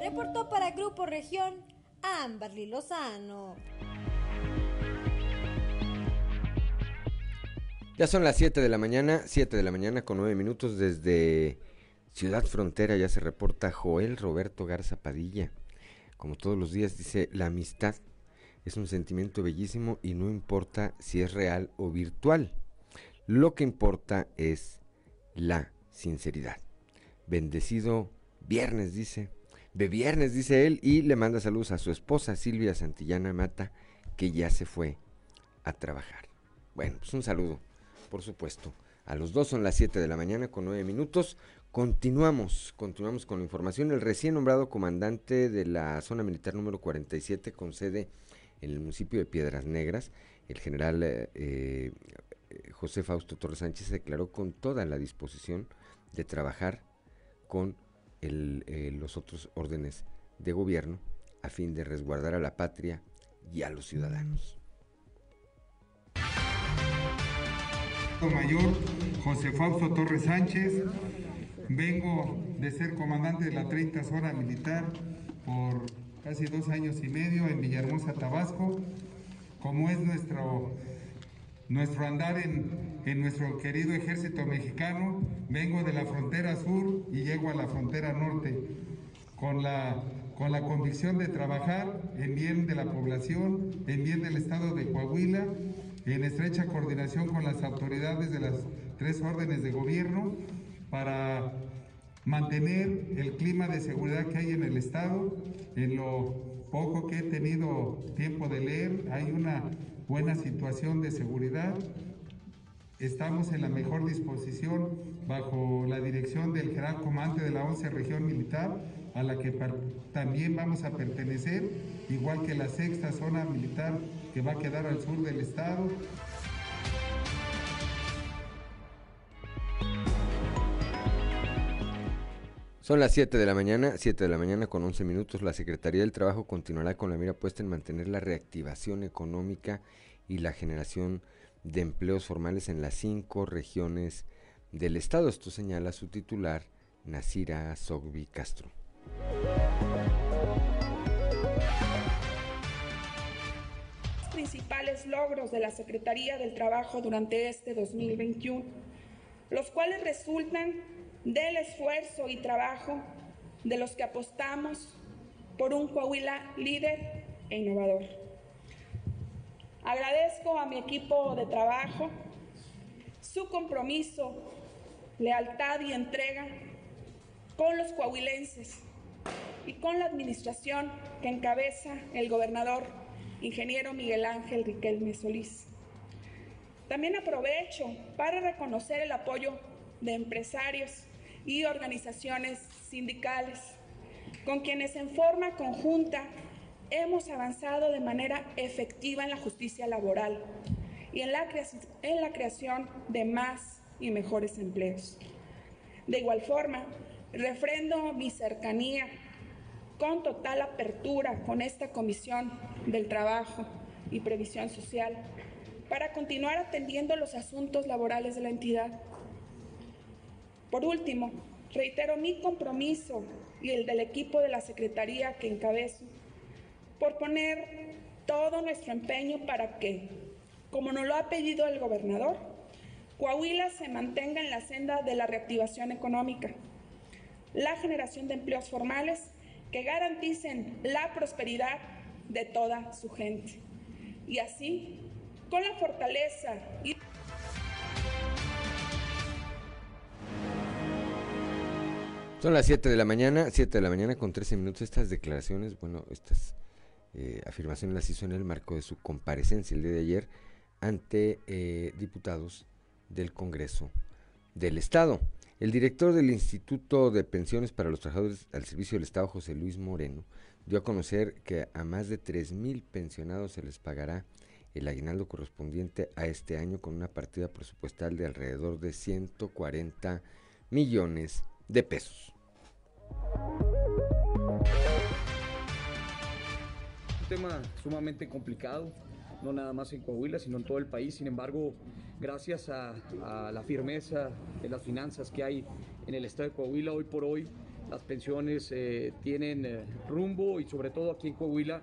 Speaker 21: Reportó para Grupo Región Amberly Lozano.
Speaker 1: Ya son las 7 de la mañana, 7 de la mañana con 9 minutos desde Ciudad Frontera. Ya se reporta Joel Roberto Garza Padilla. Como todos los días dice, la amistad es un sentimiento bellísimo y no importa si es real o virtual. Lo que importa es la sinceridad. Bendecido viernes, dice. De viernes, dice él, y le manda saludos a su esposa Silvia Santillana Mata, que ya se fue a trabajar. Bueno, pues un saludo, por supuesto. A los dos son las 7 de la mañana con 9 minutos. Continuamos, continuamos con la información. El recién nombrado comandante de la zona militar número 47 con sede en el municipio de Piedras Negras, el general eh, eh, José Fausto Torres Sánchez declaró con toda la disposición de trabajar con eh, los otros órdenes de gobierno a fin de resguardar a la patria y a los ciudadanos.
Speaker 22: Mayor José Fausto Torres Sánchez, vengo de ser comandante de la 30 zona militar por casi dos años y medio en Villahermosa, Tabasco, como es nuestro, nuestro andar en, en nuestro querido ejército mexicano. Vengo de la frontera sur y llego a la frontera norte con la, con la convicción de trabajar en bien de la población, en bien del estado de Coahuila, en estrecha coordinación con las autoridades de las tres órdenes de gobierno para mantener el clima de seguridad que hay en el Estado. En lo poco que he tenido tiempo de leer, hay una buena situación de seguridad. Estamos en la mejor disposición bajo la dirección del general comandante de la 11 región militar, a la que también vamos a pertenecer, igual que la sexta zona militar que va a quedar al sur del estado.
Speaker 1: Son las 7 de la mañana, 7 de la mañana con 11 minutos. La Secretaría del Trabajo continuará con la mira puesta en mantener la reactivación económica y la generación de empleos formales en las cinco regiones del Estado. Esto señala su titular, Nasira Sogbi Castro.
Speaker 23: Los principales logros de la Secretaría del Trabajo durante este 2021, los cuales resultan del esfuerzo y trabajo de los que apostamos por un Coahuila líder e innovador. Agradezco a mi equipo de trabajo su compromiso, lealtad y entrega con los coahuilenses y con la administración que encabeza el gobernador ingeniero Miguel Ángel Riquelme Solís. También aprovecho para reconocer el apoyo de empresarios y organizaciones sindicales, con quienes en forma conjunta hemos avanzado de manera efectiva en la justicia laboral y en la, creación de más y mejores empleos. De igual forma, refrendo mi cercanía con total apertura con esta Comisión del Trabajo y Previsión Social para continuar atendiendo los asuntos laborales de la entidad por último, reitero mi compromiso y el del equipo de la Secretaría que encabezo por poner todo nuestro empeño para que, como nos lo ha pedido el gobernador, Coahuila se mantenga en la senda de la reactivación económica, la generación de empleos formales que garanticen la prosperidad de toda su gente. Y así, con la fortaleza y
Speaker 1: Son las 7 de la mañana, 7 de la mañana con 13 minutos. Estas declaraciones, bueno, estas eh, afirmaciones las hizo en el marco de su comparecencia el día de ayer ante eh, diputados del Congreso del Estado. El director del Instituto de Pensiones para los Trabajadores al Servicio del Estado, José Luis Moreno, dio a conocer que a más de 3.000 pensionados se les pagará el aguinaldo correspondiente a este año con una partida presupuestal de alrededor de 140 millones de pesos.
Speaker 24: Un tema sumamente complicado, no nada más en Coahuila, sino en todo el país. Sin embargo, gracias a, la firmeza de las finanzas que hay en el estado de Coahuila, hoy por hoy las pensiones eh, tienen eh, rumbo y sobre todo aquí en Coahuila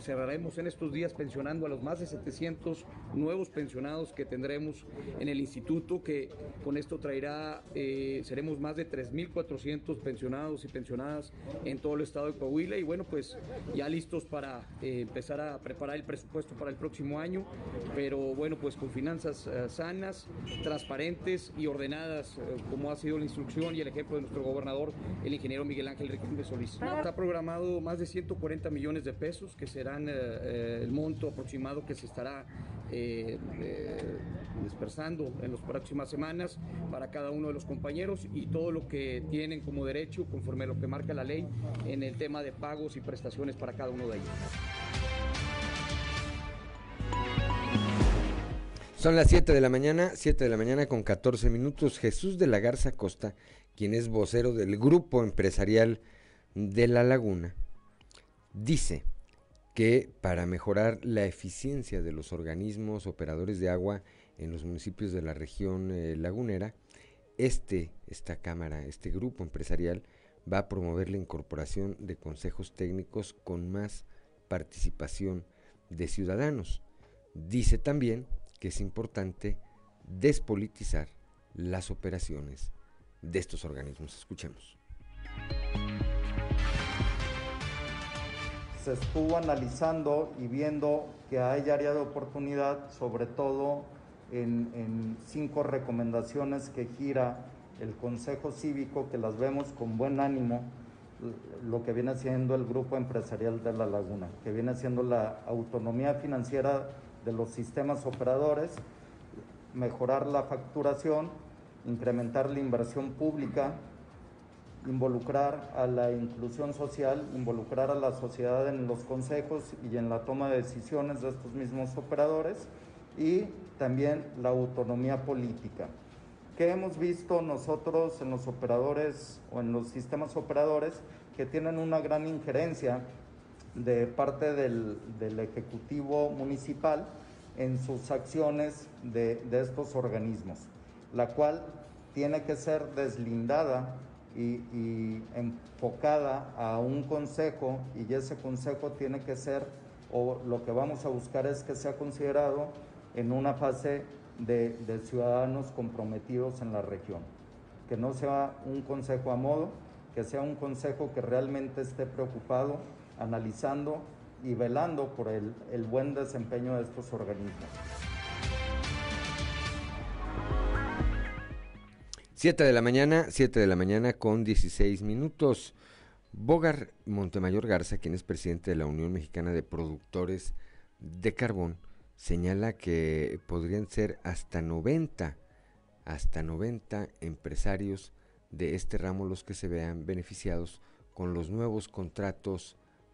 Speaker 24: cerraremos en estos días pensionando a los más de 700 nuevos pensionados que tendremos en el instituto, que con esto traerá, eh, seremos más de 3.400 pensionados y pensionadas en todo el estado de Coahuila. Y bueno, pues ya listos para empezar a preparar el presupuesto para el próximo año, pero bueno, pues con finanzas sanas, transparentes y ordenadas, como ha sido la instrucción y el ejemplo de nuestro gobernador, el ingeniero Miguel Ángel Riquelme Solís. Está programado más de 140 millones de pesos que serán eh, eh, el monto aproximado que se estará eh, dispersando en las próximas semanas para cada uno de los compañeros y todo lo que tienen como derecho conforme a lo que marca la ley en el tema de pagos y prestaciones para cada uno de ellos.
Speaker 1: Son las 7 de la mañana, 7 de la mañana con 14 minutos. Jesús de la Garza Costa, quien es vocero del grupo empresarial de La Laguna, dice que para mejorar la eficiencia de los organismos operadores de agua en los municipios de la región eh, lagunera, este, esta cámara, este grupo empresarial va a promover la incorporación de consejos técnicos con más participación de ciudadanos. Dice también que es importante despolitizar las operaciones de estos organismos. Escuchemos.
Speaker 25: se estuvo analizando y viendo que hay área de oportunidad, sobre todo en, cinco recomendaciones que gira el Consejo Cívico, que las vemos con buen ánimo, lo que viene siendo el Grupo Empresarial de la Laguna, que viene siendo la autonomía financiera de los sistemas operadores, mejorar la facturación, incrementar la inversión pública, involucrar a la inclusión social, involucrar a la sociedad en los consejos y en la toma de decisiones de estos mismos operadores y también la autonomía política. ¿Qué hemos visto nosotros en los operadores o en los sistemas operadores que tienen una gran injerencia de parte del, Ejecutivo Municipal en sus acciones de, de estos organismos, la cual tiene que ser deslindada y, enfocada a un consejo y ese consejo tiene que ser, o lo que vamos a buscar es que sea considerado en una fase de, de ciudadanos comprometidos en la región. Que no sea un consejo a modo, que sea un consejo que realmente esté preocupado, analizando y velando por el, buen desempeño de estos organismos.
Speaker 1: 7 de la mañana, 7 de la mañana con 16 minutos. Bogar Montemayor Garza, quien es presidente de la Unión Mexicana de Productores de Carbón, señala que podrían ser hasta 90, hasta 90 empresarios de este ramo los que se vean beneficiados con los nuevos contratos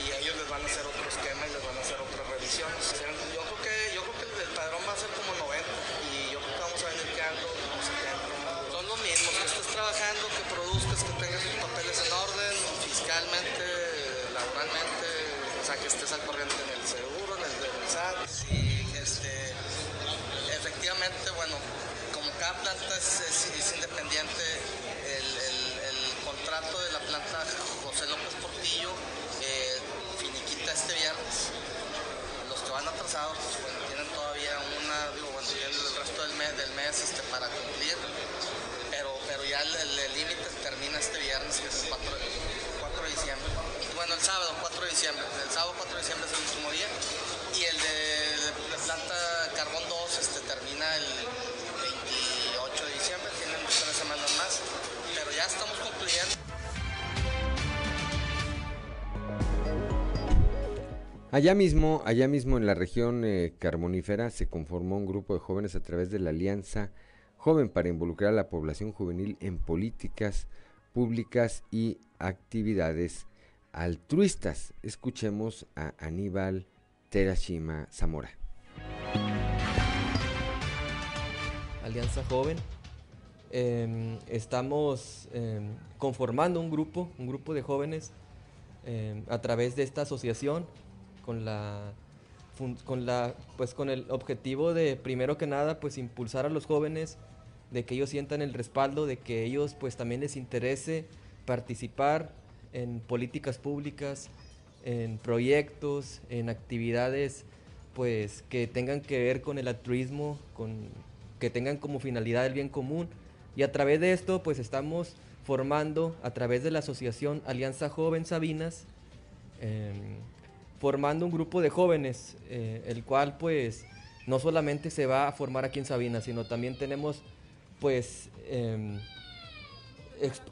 Speaker 26: y ellos les van a hacer otro esquema y les van a hacer otras revisiones. Yo creo que, yo creo que el padrón va a ser como 90 y yo creo que vamos a venir quedando como 70. Son los mismos, que estés trabajando, que produzcas, que tengas tus papeles en orden, fiscalmente, laboralmente, o sea, que estés al corriente en el seguro, en el, en el SAT. Sí, este, efectivamente, bueno, cada planta es, independiente. El, de la planta José López Portillo eh, finiquita este viernes. Los que van atrasados pues, tienen todavía una, bueno, tienen el resto del mes, del mes este, para cumplir pero ya el límite termina este viernes, que es el 4 de, 4 de diciembre. Bueno, el sábado 4 de diciembre. El sábado 4 de diciembre es el último día. Y el de, de, planta carbón 2 este, termina el 28 de diciembre. Tienen tres semanas más. Pero ya estamos
Speaker 1: Allá mismo, allá mismo en la región eh, carbonífera se conformó un grupo de jóvenes a través de la Alianza joven para involucrar a la población juvenil en políticas públicas y actividades altruistas. Escuchemos a Aníbal Terashima Zamora.
Speaker 27: Alianza Joven. Em, estamos em, conformando un grupo, un grupo de jóvenes em, a través de esta asociación con la con la pues con el objetivo de primero que nada pues impulsar a los jóvenes de que ellos sientan el respaldo, de que ellos pues también les interese participar en políticas públicas, en proyectos, en actividades pues que tengan que ver con el altruismo, con, que tengan como finalidad el bien común. Y a través de esto pues estamos formando a través de la asociación Alianza Joven Sabinas, em, formando un grupo de jóvenes, eh, el cual pues no solamente se va a formar aquí en Sabinas, sino también tenemos pues em,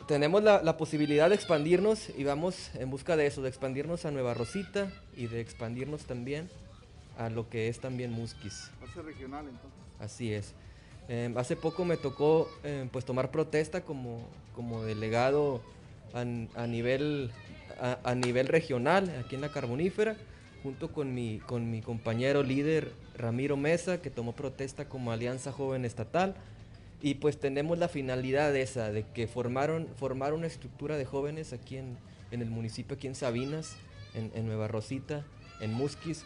Speaker 27: tenemos la, posibilidad de expandirnos y vamos en busca de eso, de expandirnos a Nueva Rosita y de expandirnos también a lo que es también Musquis.
Speaker 16: regional entonces.
Speaker 27: Así es. Em, hace poco me tocó em, pues tomar protesta como, como delegado a, nivel, a, nivel regional aquí en la Carbonífera, junto con mi, con mi compañero líder Ramiro Mesa, que tomó protesta como Alianza Joven Estatal y pues tenemos la finalidad esa, de que formaron, formar una estructura de jóvenes aquí en, el municipio, aquí en Sabinas, en, Nueva Rosita, en Musquis.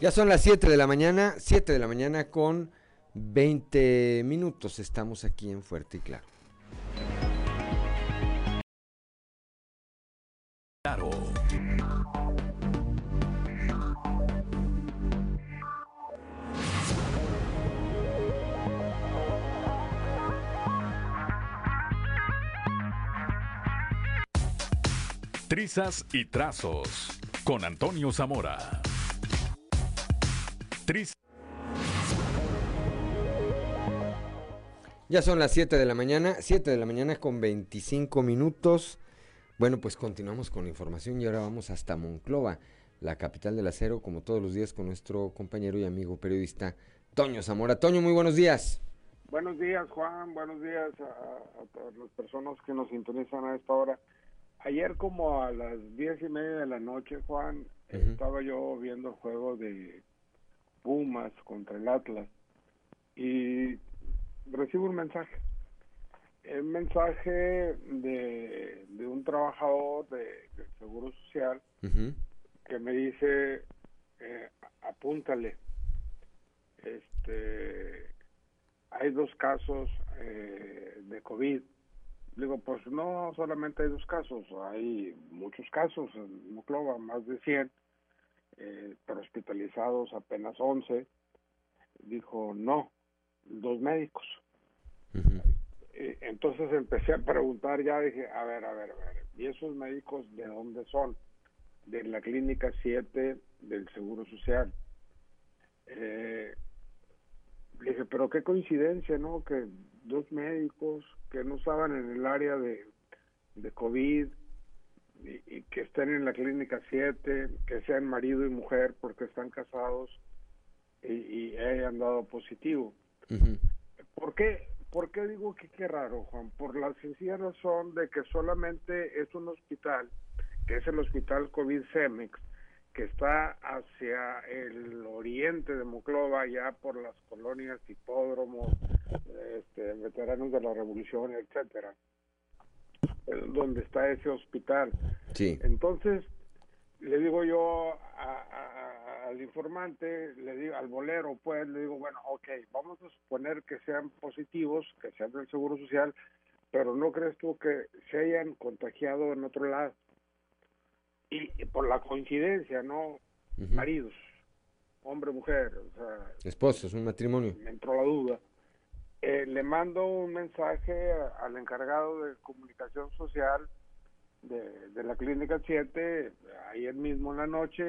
Speaker 1: Ya son las 7 de la mañana, 7 de la mañana con 20 minutos. Estamos aquí en Fuerte y Claro. Claro.
Speaker 2: Trizas y Trazos con Antonio Zamora.
Speaker 1: Ya son las 7 de la mañana, 7 de la mañana con 25 minutos. Bueno, pues continuamos con la información y ahora vamos hasta Monclova, la capital del acero, como todos los días con nuestro compañero y amigo periodista Toño Zamora. Toño, muy buenos días.
Speaker 28: Buenos días, Juan. Buenos días a, a todas las personas que nos sintonizan a esta hora. Ayer como a las diez y media de la noche, Juan, estaba yo viendo el juego de Pumas contra el Atlas y recibo un mensaje. Un mensaje de, de un trabajador de, Seguro Social que me dice, eh, apúntale, este, hay dos casos eh, de COVID Digo, pues no solamente hay dos casos, hay muchos casos en Moclova, más de 100, eh, pero hospitalizados apenas 11. Dijo, no, dos médicos. entonces empecé a preguntar, ya dije, a ver, a ver, a ver, ¿y esos médicos de dónde son? De la clínica 7 del Seguro Social. Eh, dije, pero qué coincidencia, ¿no? Que dos médicos que no estaban en el área de, de COVID y, que estén en la clínica 7, que sean marido y mujer porque están casados y, y hayan dado positivo. ¿Por qué? ¿Por qué digo que qué raro, Juan? Por la sencilla razón de que solamente es un hospital, que es el hospital COVID-CEMEX, que está hacia el oriente de Moclova, ya por las colonias hipódromos, este, veteranos de la revolución, etcétera, donde está ese hospital.
Speaker 1: Sí.
Speaker 28: Entonces, le digo yo al al informante, le digo, al bolero, pues, le digo, bueno, ok, vamos a suponer que sean positivos, que sean del Seguro Social, pero ¿no crees tú que se hayan contagiado en otro lado? Y, y por la coincidencia, ¿no? Maridos, hombre, mujer, o sea,
Speaker 1: Esposos, un matrimonio.
Speaker 28: me entró la duda. Eh, le mando un mensaje a- al encargado de comunicación social de, de la Clínica 7, ayer mismo en la noche,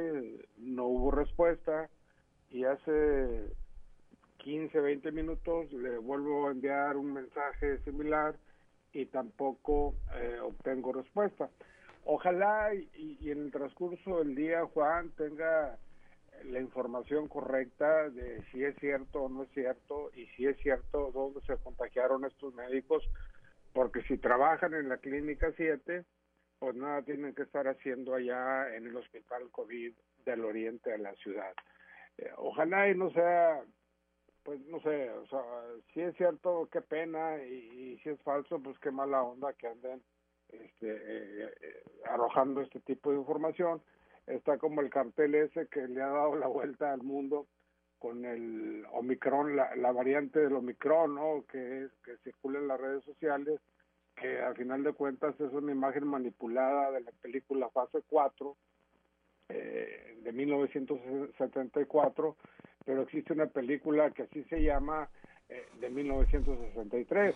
Speaker 28: no hubo respuesta y hace 15, 20 minutos le vuelvo a enviar un mensaje similar y tampoco eh, obtengo respuesta. Ojalá y, y- en el transcurso del día Juan tenga la información correcta de si es cierto o no es cierto y si es cierto dónde se contagiaron estos médicos, porque si trabajan en la clínica 7, pues nada tienen que estar haciendo allá en el hospital COVID del oriente de la ciudad. Eh, ojalá y no sea, pues no sé, o sea, si es cierto, qué pena, y, si es falso, pues qué mala onda que anden este, eh, eh, arrojando este tipo de información. Está como el cartel ese que le ha dado la vuelta al mundo con el Omicron, la, la variante del Omicron, ¿no? Que, que circula en las redes sociales, que al final de cuentas es una imagen manipulada de la película Fase 4 eh, de 1974, pero existe una película que así se llama eh, de 1963.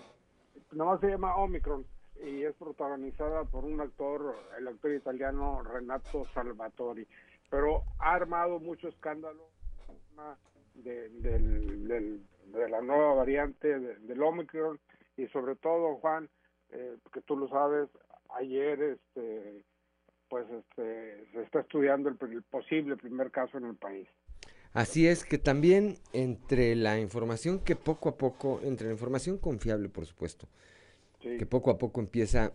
Speaker 28: Nada más se llama Omicron y es protagonizada por un actor, el actor italiano Renato Salvatori, pero ha armado mucho escándalo de, del- de la nueva variante de- del Omicron y sobre todo Juan, eh, que tú lo sabes, ayer este pues este se está estudiando el, el posible primer caso en el país.
Speaker 1: Así es que también entre la información que poco a poco, entre la información confiable, por supuesto,
Speaker 28: Sí.
Speaker 1: que poco a poco empieza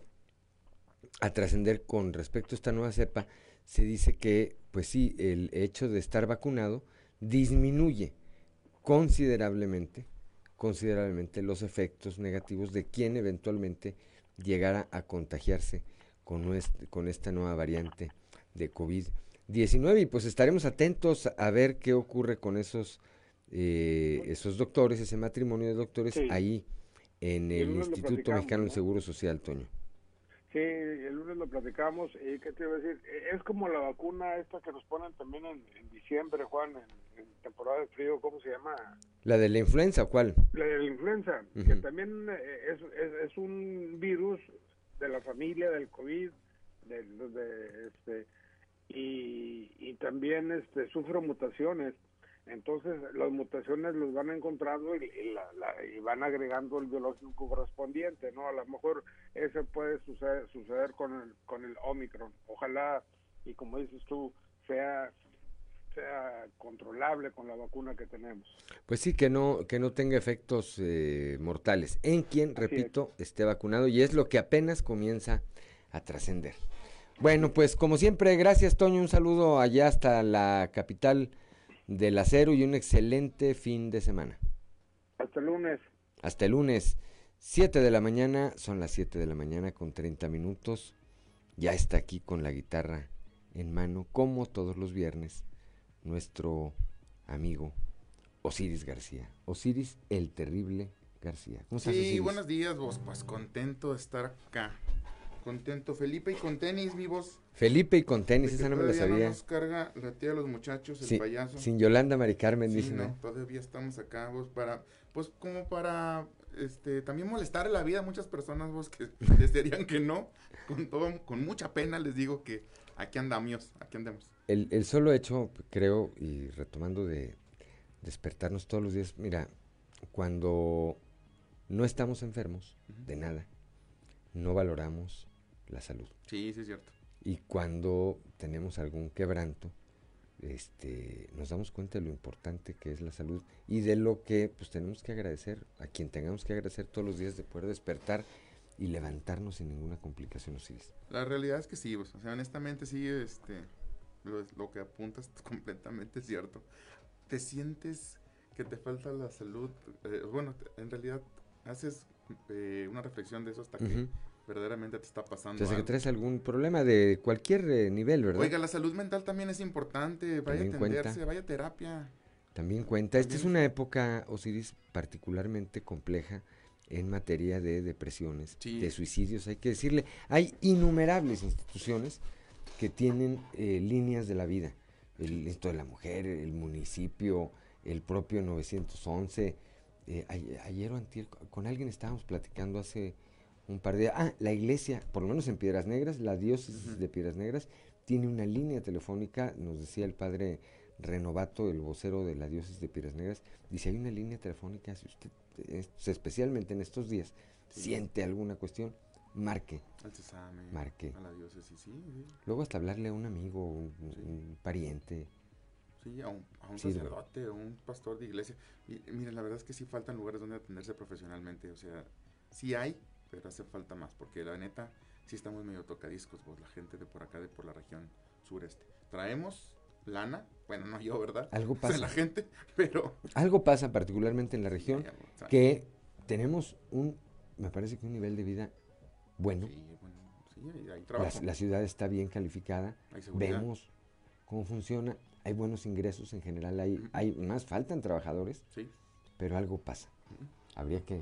Speaker 1: a trascender con respecto a esta nueva cepa, se dice que, pues sí, el hecho de estar vacunado disminuye considerablemente, considerablemente los efectos negativos de quien eventualmente llegara a contagiarse con, con esta nueva variante de COVID-19. Y pues estaremos atentos a ver qué ocurre con esos, eh, esos doctores, ese matrimonio de doctores
Speaker 28: Sí.
Speaker 1: ahí en
Speaker 28: el
Speaker 1: Instituto Mexicano del
Speaker 28: ¿no?
Speaker 1: Seguro Social, Toño.
Speaker 28: Sí, el lunes lo platicamos y qué te iba a decir, Eh, es como la vacuna esta que nos ponen también en, en diciembre, Juan, en, en temporada de frío, ¿cómo se llama?
Speaker 1: ¿La de la influenza o cuál?
Speaker 28: La de la influenza, que también eh, es, es, es un virus de la familia del COVID, de, este, y, y también este, sufre mutaciones. Entonces, las mutaciones los van encontrando y, y la- la- y van agregando el biológico correspondiente, ¿no? A lo mejor eso puede suceder, suceder con el, con el Omicron. Ojalá, y como dices tú, sea sea controlable con la vacuna que tenemos.
Speaker 1: Pues sí, que no, que no tenga efectos eh, mortales en quien, repito, esté vacunado y es lo que apenas comienza a trascender. Bueno, pues como siempre, gracias Toño, un saludo allá hasta la capital del acero y un excelente fin de semana.
Speaker 28: Hasta el lunes.
Speaker 1: Hasta el lunes, 7 de la mañana, son las 7 de la mañana con 30 minutos. Ya está aquí con la guitarra en mano, como todos los viernes, nuestro amigo Osiris García. Osiris el Terrible García. ¿Cómo estás,
Speaker 29: Sí,
Speaker 1: Osiris?
Speaker 29: buenos días, vos. Pues contento de estar acá. Contento, Felipe, y con tenis, mi voz.
Speaker 1: Felipe y con tenis, esa no me la sabía.
Speaker 29: No nos carga la tía de los muchachos, el
Speaker 1: Sí,
Speaker 29: payaso.
Speaker 1: sin Yolanda Mari Carmen,
Speaker 29: Sí,
Speaker 1: dicen,
Speaker 29: no,
Speaker 1: ¿eh?
Speaker 29: todavía estamos acá, vos, para, pues como para, este, también molestar la vida a muchas personas, vos, que desearían que no, con todo, con mucha pena les digo que aquí andamos, aquí andamos.
Speaker 1: El, el solo hecho, creo, y retomando de despertarnos todos los días, mira, cuando no estamos enfermos de nada, no valoramos la salud.
Speaker 29: Sí, sí es cierto.
Speaker 1: Y cuando tenemos algún quebranto, este, nos damos cuenta de lo importante que es la salud y de lo que pues tenemos que agradecer, a quien tengamos que agradecer todos los días de poder despertar y levantarnos sin ninguna complicación, Osiris.
Speaker 29: La realidad es que sí, vos, o sea, honestamente sí, este, lo, lo que apuntas es completamente cierto. Te sientes que te falta la salud, eh, bueno, en realidad haces eh, una reflexión de eso hasta que
Speaker 1: Ujú.
Speaker 29: verdaderamente te está pasando.
Speaker 1: O sea, que traes algún problema de cualquier eh, nivel, ¿verdad?
Speaker 29: Oiga, la salud mental también es importante. Vaya a
Speaker 1: También cuenta.
Speaker 29: atenderse, vaya a terapia.
Speaker 1: También cuenta. Esta es una época, Osiris, particularmente compleja en materia de depresiones,
Speaker 29: Sí.
Speaker 1: de suicidios, hay que decirle. Hay innumerables instituciones que tienen eh, líneas de la vida. El Instituto de la Mujer, el municipio, el propio 911. Eh, a- ayer o antier, co- con alguien estábamos platicando hace un par de días. Ah, la iglesia, por lo menos en Piedras Negras, la diócesis de Piedras Negras, tiene una línea telefónica, nos decía el padre Renovato, el vocero de la diócesis de Piedras Negras, dice, hay una línea telefónica, si usted, es- especialmente en estos días,
Speaker 29: Sí.
Speaker 1: siente alguna cuestión, marque.
Speaker 29: Al cesame,
Speaker 1: Marque.
Speaker 29: a la diócesis, sí, sí.
Speaker 1: Luego hasta hablarle a un amigo, un, un pariente.
Speaker 29: Sí, a un, a un
Speaker 1: Sirve.
Speaker 29: sacerdote, a un pastor de iglesia. Y miren, la verdad es que sí faltan lugares donde atenderse profesionalmente. O sea, sí hay, pero hace falta más. Porque la neta, sí estamos medio tocadiscos, vos, la gente de por acá, de por la región sureste. Traemos lana, bueno, no yo, ¿verdad?
Speaker 1: Algo pasa.
Speaker 29: la gente, pero
Speaker 1: Algo pasa particularmente en la región que tenemos un, me parece que un nivel de vida bueno.
Speaker 29: sí, bueno, sí, hay-
Speaker 1: La,
Speaker 29: trabajo.
Speaker 1: la ciudad está bien calificada.
Speaker 29: Hay.
Speaker 1: Vemos cómo funciona. Hay buenos ingresos en general. Hay, hay más faltan trabajadores.
Speaker 29: Sí.
Speaker 1: Pero algo pasa. Habría que,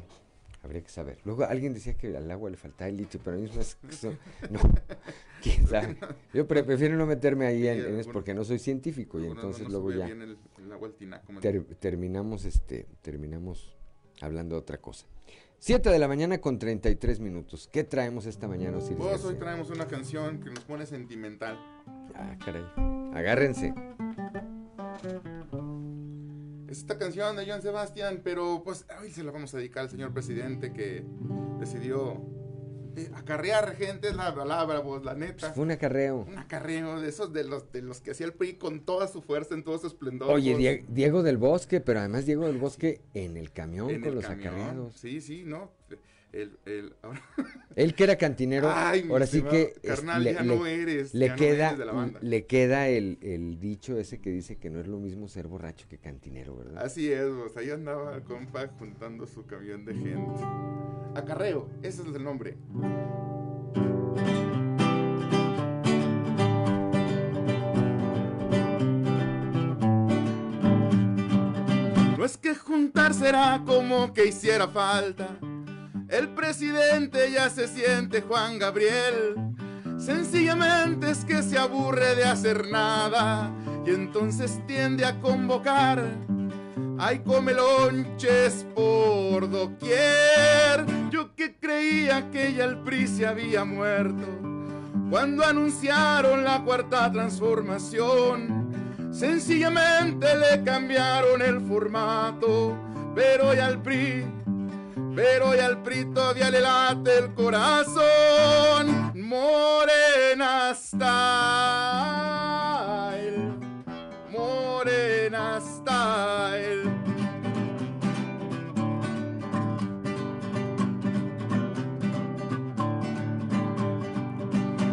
Speaker 1: habría que saber. Luego alguien decía que al agua le faltaba el litio, pero a mí no es eso. No, quién sabe. Yo pre- prefiero no meterme ahí en, eso porque no soy científico y entonces luego ya
Speaker 29: bien el, el agua al tinaco, ¿me
Speaker 1: ter- terminamos este terminamos hablando de otra cosa. 7 de la mañana con 33 minutos. ¿Qué traemos esta mañana, Osiris
Speaker 29: Vos hoy traemos una canción que nos pone sentimental.
Speaker 1: Ah, caray. Agárrense.
Speaker 29: Es esta canción de Joan Sebastián, pero pues hoy se la vamos a dedicar al señor presidente que decidió eh, acarrear gente, es la palabra, vos, la neta.
Speaker 1: Fue un acarreo.
Speaker 29: Un acarreo de esos de los, de los que hacía el PRI con toda su fuerza, en todo su esplendor.
Speaker 1: Oye. Die- Diego del Bosque, pero además Diego del Bosque en el camión
Speaker 29: En
Speaker 1: con
Speaker 29: el
Speaker 1: los
Speaker 29: camión.
Speaker 1: acarreados.
Speaker 29: Sí, sí, ¿no? El, el, ahora-
Speaker 1: Él que era cantinero,
Speaker 29: Ay,
Speaker 1: ahora sí que es-
Speaker 29: carnal, ya no eres,
Speaker 1: le
Speaker 29: ya no
Speaker 1: queda,
Speaker 29: eres de la banda.
Speaker 1: le queda el, el dicho ese que dice que no es lo mismo ser borracho que cantinero, ¿verdad?
Speaker 29: Así es, ahí andaba el compa juntando su camión de gente. Acarreo, ese es el nombre. No es que juntar será como que hiciera falta. El presidente ya se siente Juan Gabriel. Sencillamente es que se aburre de hacer nada y entonces tiende a convocar. Hay comelonches por doquier. Yo que creía que ya el PRI se había muerto. Cuando anunciaron la cuarta transformación, sencillamente le cambiaron el formato. Pero ya al PRI, pero ya al PRI todavía le late el corazón. Morena style, morena style.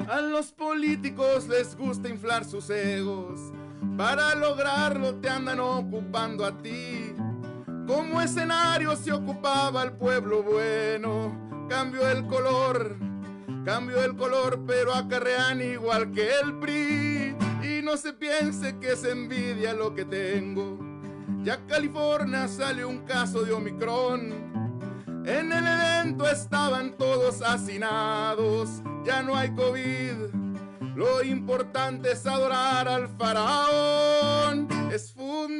Speaker 29: A los políticos les gusta inflar sus egos. Para lograrlo te andan ocupando a ti. Como escenario se ocupaba el pueblo bueno. Cambió el color, cambió el color, pero acarrean igual que el PRI. Y no se piense que se envidia lo que tengo. Ya California sale un caso de Omicron. En el evento estaban todos hacinados, ya no hay COVID. Lo importante es adorar al faraón,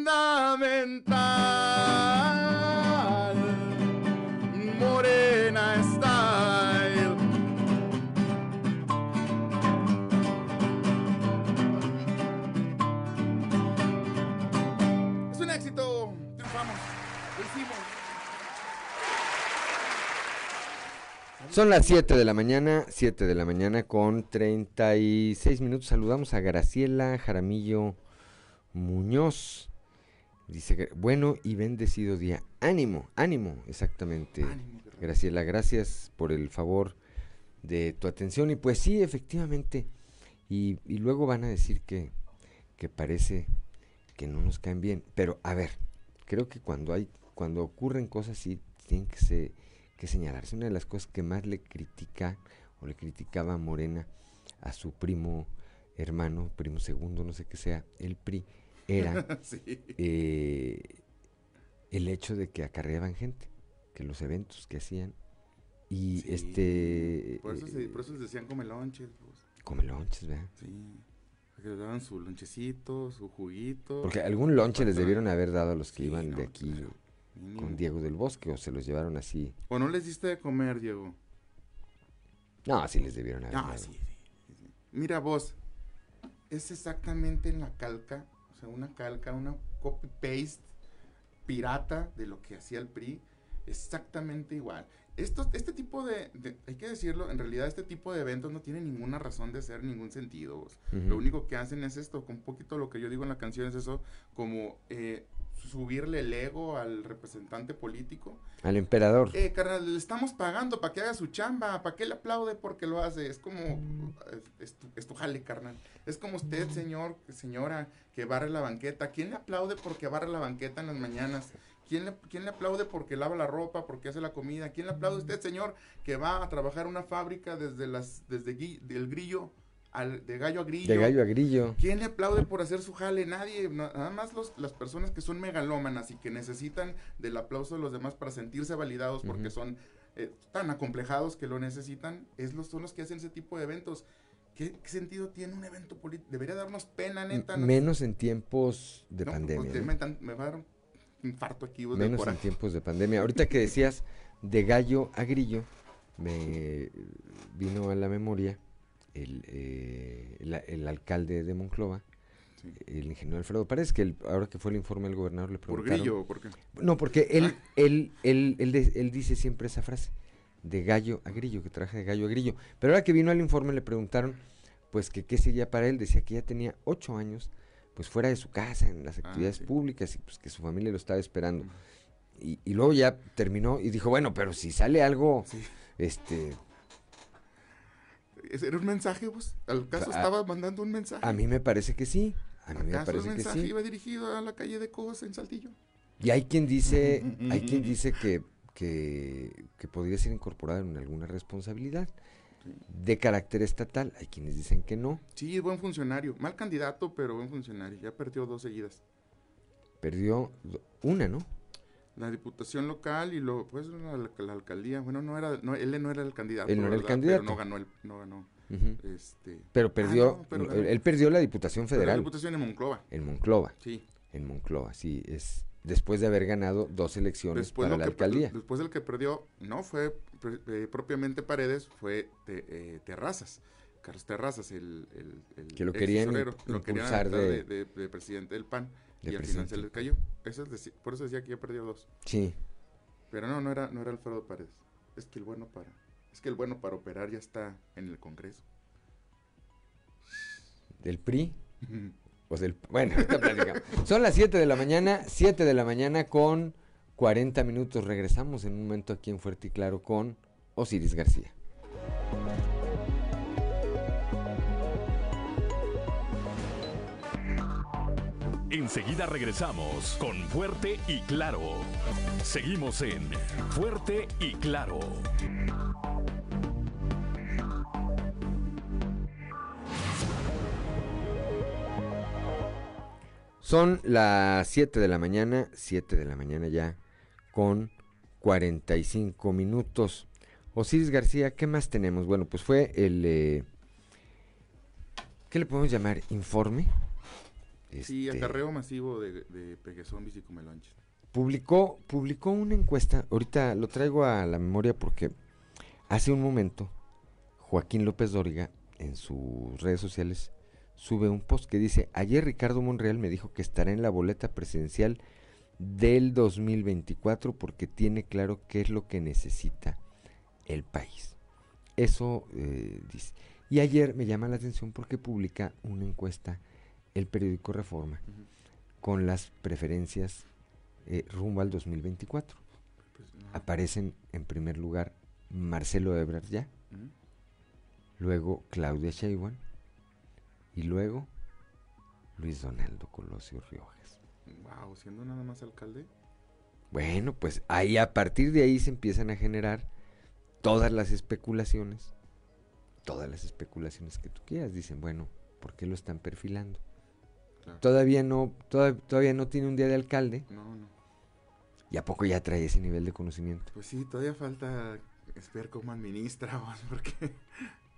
Speaker 29: fundamental. Morena style. Es un éxito, triunfamos, lo hicimos.
Speaker 1: Son las 7 de la mañana, 7 de la mañana con 36 minutos. Saludamos a Graciela Jaramillo Muñoz. Dice, bueno y bendecido día. Ánimo, ánimo, exactamente. Graciela, gracias por el favor de tu atención. Y pues sí, efectivamente. Y, y luego van a decir que, que parece que no nos caen bien. Pero a ver, creo que cuando hay, cuando ocurren cosas así, tienen que, se, que señalarse. Una de las cosas que más le critica o le criticaba a Morena a su primo hermano, primo segundo, no sé qué sea, el PRI, era
Speaker 29: Sí.
Speaker 1: eh, el hecho de que acarreaban gente, que los eventos que hacían y
Speaker 29: Sí.
Speaker 1: este
Speaker 29: Por eso,
Speaker 1: eh,
Speaker 29: se, por eso les decían come lonches. Pues.
Speaker 1: come lonches, ¿verdad?
Speaker 29: Sí. Que les daban su lonchecito, su juguito.
Speaker 1: Porque algún lonche les debieron haber dado a los que
Speaker 29: Sí,
Speaker 1: iban
Speaker 29: no,
Speaker 1: de aquí con Diego del Bosque o se los llevaron así.
Speaker 29: ¿O no les diste de comer, Diego?
Speaker 1: No, sí les debieron haber
Speaker 29: Ah,
Speaker 1: dado.
Speaker 29: sí, sí, sí. Mira vos, es exactamente en la calca, sea, una calca, una copy-paste pirata de lo que hacía el PRI, exactamente igual. Esto, este tipo de, de- hay que decirlo, en realidad este tipo de eventos no tienen ninguna razón de ser, ningún sentido. Lo único que hacen es esto, con un poquito lo que yo digo en la canción es eso, como eh, subirle el ego al representante político.
Speaker 1: Al emperador.
Speaker 29: Eh, carnal, le estamos pagando para que haga su chamba, ¿para qué le aplaude porque lo hace? Es como, es, es tu, es tu jale, carnal. Es como usted, señor, señora, que barre la banqueta. ¿Quién le aplaude porque barre la banqueta en las mañanas? ¿Quién le, quién le aplaude porque lava la ropa, porque hace la comida? ¿Quién le aplaude a usted, señor, que va a trabajar en una fábrica desde las, desde gui- del grillo al, de gallo a grillo?
Speaker 1: De gallo a grillo.
Speaker 29: ¿Quién le aplaude por hacer su jale? Nadie. na- Nada más los, las personas que son megalómanas y que necesitan del aplauso de los demás para sentirse validados porque son eh, tan acomplejados que lo necesitan, es los, son los que hacen ese tipo de eventos. ¿Qué, qué sentido tiene un evento político? Debería darnos pena, neta. ¿no?
Speaker 1: Menos en tiempos de
Speaker 29: No,
Speaker 1: pandemia.
Speaker 29: pues,
Speaker 1: ¿no?
Speaker 29: me, tan- me va a dar un infarto aquí. vos,
Speaker 1: Menos en tiempos de pandemia. Ahorita que decías de gallo a grillo, me vino a la memoria el, eh, el, el alcalde de Monclova, el ingeniero Alfredo Párez, que el- ahora que fue el informe del gobernador le
Speaker 29: ¿Por
Speaker 1: preguntaron.
Speaker 29: grillo o por qué?
Speaker 1: No, porque él, él, él, él, él dice siempre esa frase, de gallo a grillo, que traje de gallo a grillo. Pero ahora que vino al informe le preguntaron, pues que qué seguía para él, decía que ya tenía ocho años, pues fuera de su casa, en las
Speaker 29: Ah,
Speaker 1: actividades
Speaker 29: sí.
Speaker 1: públicas, y pues que su familia lo estaba esperando. Y, y luego ya terminó y dijo, bueno, pero si sale algo, este,
Speaker 29: ¿Ese ¿Era un mensaje, vos? ¿Al caso
Speaker 1: a-
Speaker 29: estaba mandando un mensaje?
Speaker 1: a mí me parece que sí, a mí me
Speaker 29: ¿Acaso el
Speaker 1: parece que
Speaker 29: mensaje
Speaker 1: sí.
Speaker 29: iba dirigido a la calle de Cos en Saltillo?
Speaker 1: Y hay quien dice, hay quien dice que, que, que podría ser incorporado en alguna responsabilidad de carácter estatal. Hay quienes dicen que no.
Speaker 29: Sí, buen funcionario. Mal candidato, pero buen funcionario. Ya perdió dos seguidas.
Speaker 1: Perdió una, ¿no?
Speaker 29: La diputación local y lo, pues la, la alcaldía. Bueno, no era, no, él no era el candidato.
Speaker 1: Él no era el candidato.
Speaker 29: Pero no ganó, el, no ganó. Este,
Speaker 1: Pero
Speaker 29: ah,
Speaker 1: perdió,
Speaker 29: no, pero
Speaker 1: él, perdió la Diputación Federal.
Speaker 29: La diputación en Monclova.
Speaker 1: En Monclova.
Speaker 29: Sí.
Speaker 1: En Monclova, sí. Es después de haber ganado dos elecciones
Speaker 29: Después,
Speaker 1: para la alcaldía.
Speaker 29: después del que perdió, no fue eh, propiamente Paredes, fue te- eh, Terrazas. Carlos Terrazas, el, el, el
Speaker 1: Que lo querían imp-
Speaker 29: lo querían
Speaker 1: impulsar
Speaker 29: aventar
Speaker 1: de-
Speaker 29: de, de- de presidente del PAN. Y al final se les cayó. Eso es por eso decía que ya perdió dos.
Speaker 1: Sí.
Speaker 29: Pero no, no era, no era Alfredo Paredes. Es que el bueno para, es que el bueno para operar ya está en el Congreso.
Speaker 1: Del PRI. O del, bueno, ahorita platicamos. Son las 7 de la mañana, 7 de la mañana con 40 minutos. Regresamos en un momento aquí en Fuerte y Claro con Osiris García.
Speaker 2: Enseguida regresamos con Fuerte y Claro. Seguimos en Fuerte y Claro.
Speaker 1: Son las 7 de la mañana, 7 de la mañana ya, con 45 minutos. Osiris García, ¿qué más tenemos? Bueno, pues fue el... eh, ¿Qué le podemos llamar? ¿Informe?
Speaker 29: Sí,
Speaker 1: Este,
Speaker 29: acarreo masivo de, de peguezombis y comelonches.
Speaker 1: Publicó, publicó una encuesta, ahorita lo traigo a la memoria porque hace un momento Joaquín López Dóriga en sus redes sociales sube un post que dice, ayer Ricardo Monreal me dijo que estará en la boleta presidencial del 2024 porque tiene claro qué es lo que necesita el país. Eso eh, dice. Y ayer me llama la atención porque publica una encuesta el periódico Reforma con las preferencias eh, rumbo al 2024. Aparecen en primer lugar Marcelo Ebrard ya, luego Claudia Sheinbaum y luego Luis Donaldo Colosio Riojas.
Speaker 29: Wow, siendo nada más alcalde.
Speaker 1: Bueno, pues ahí a partir de ahí se empiezan a generar todas las especulaciones todas las especulaciones que tú quieras. Dicen, bueno, ¿por qué lo están perfilando? Todavía no, toda- todavía no tiene un día de alcalde.
Speaker 29: No, no.
Speaker 1: ¿Y a poco ya trae ese nivel de conocimiento?
Speaker 29: Pues sí, todavía falta ver cómo administra, vos, porque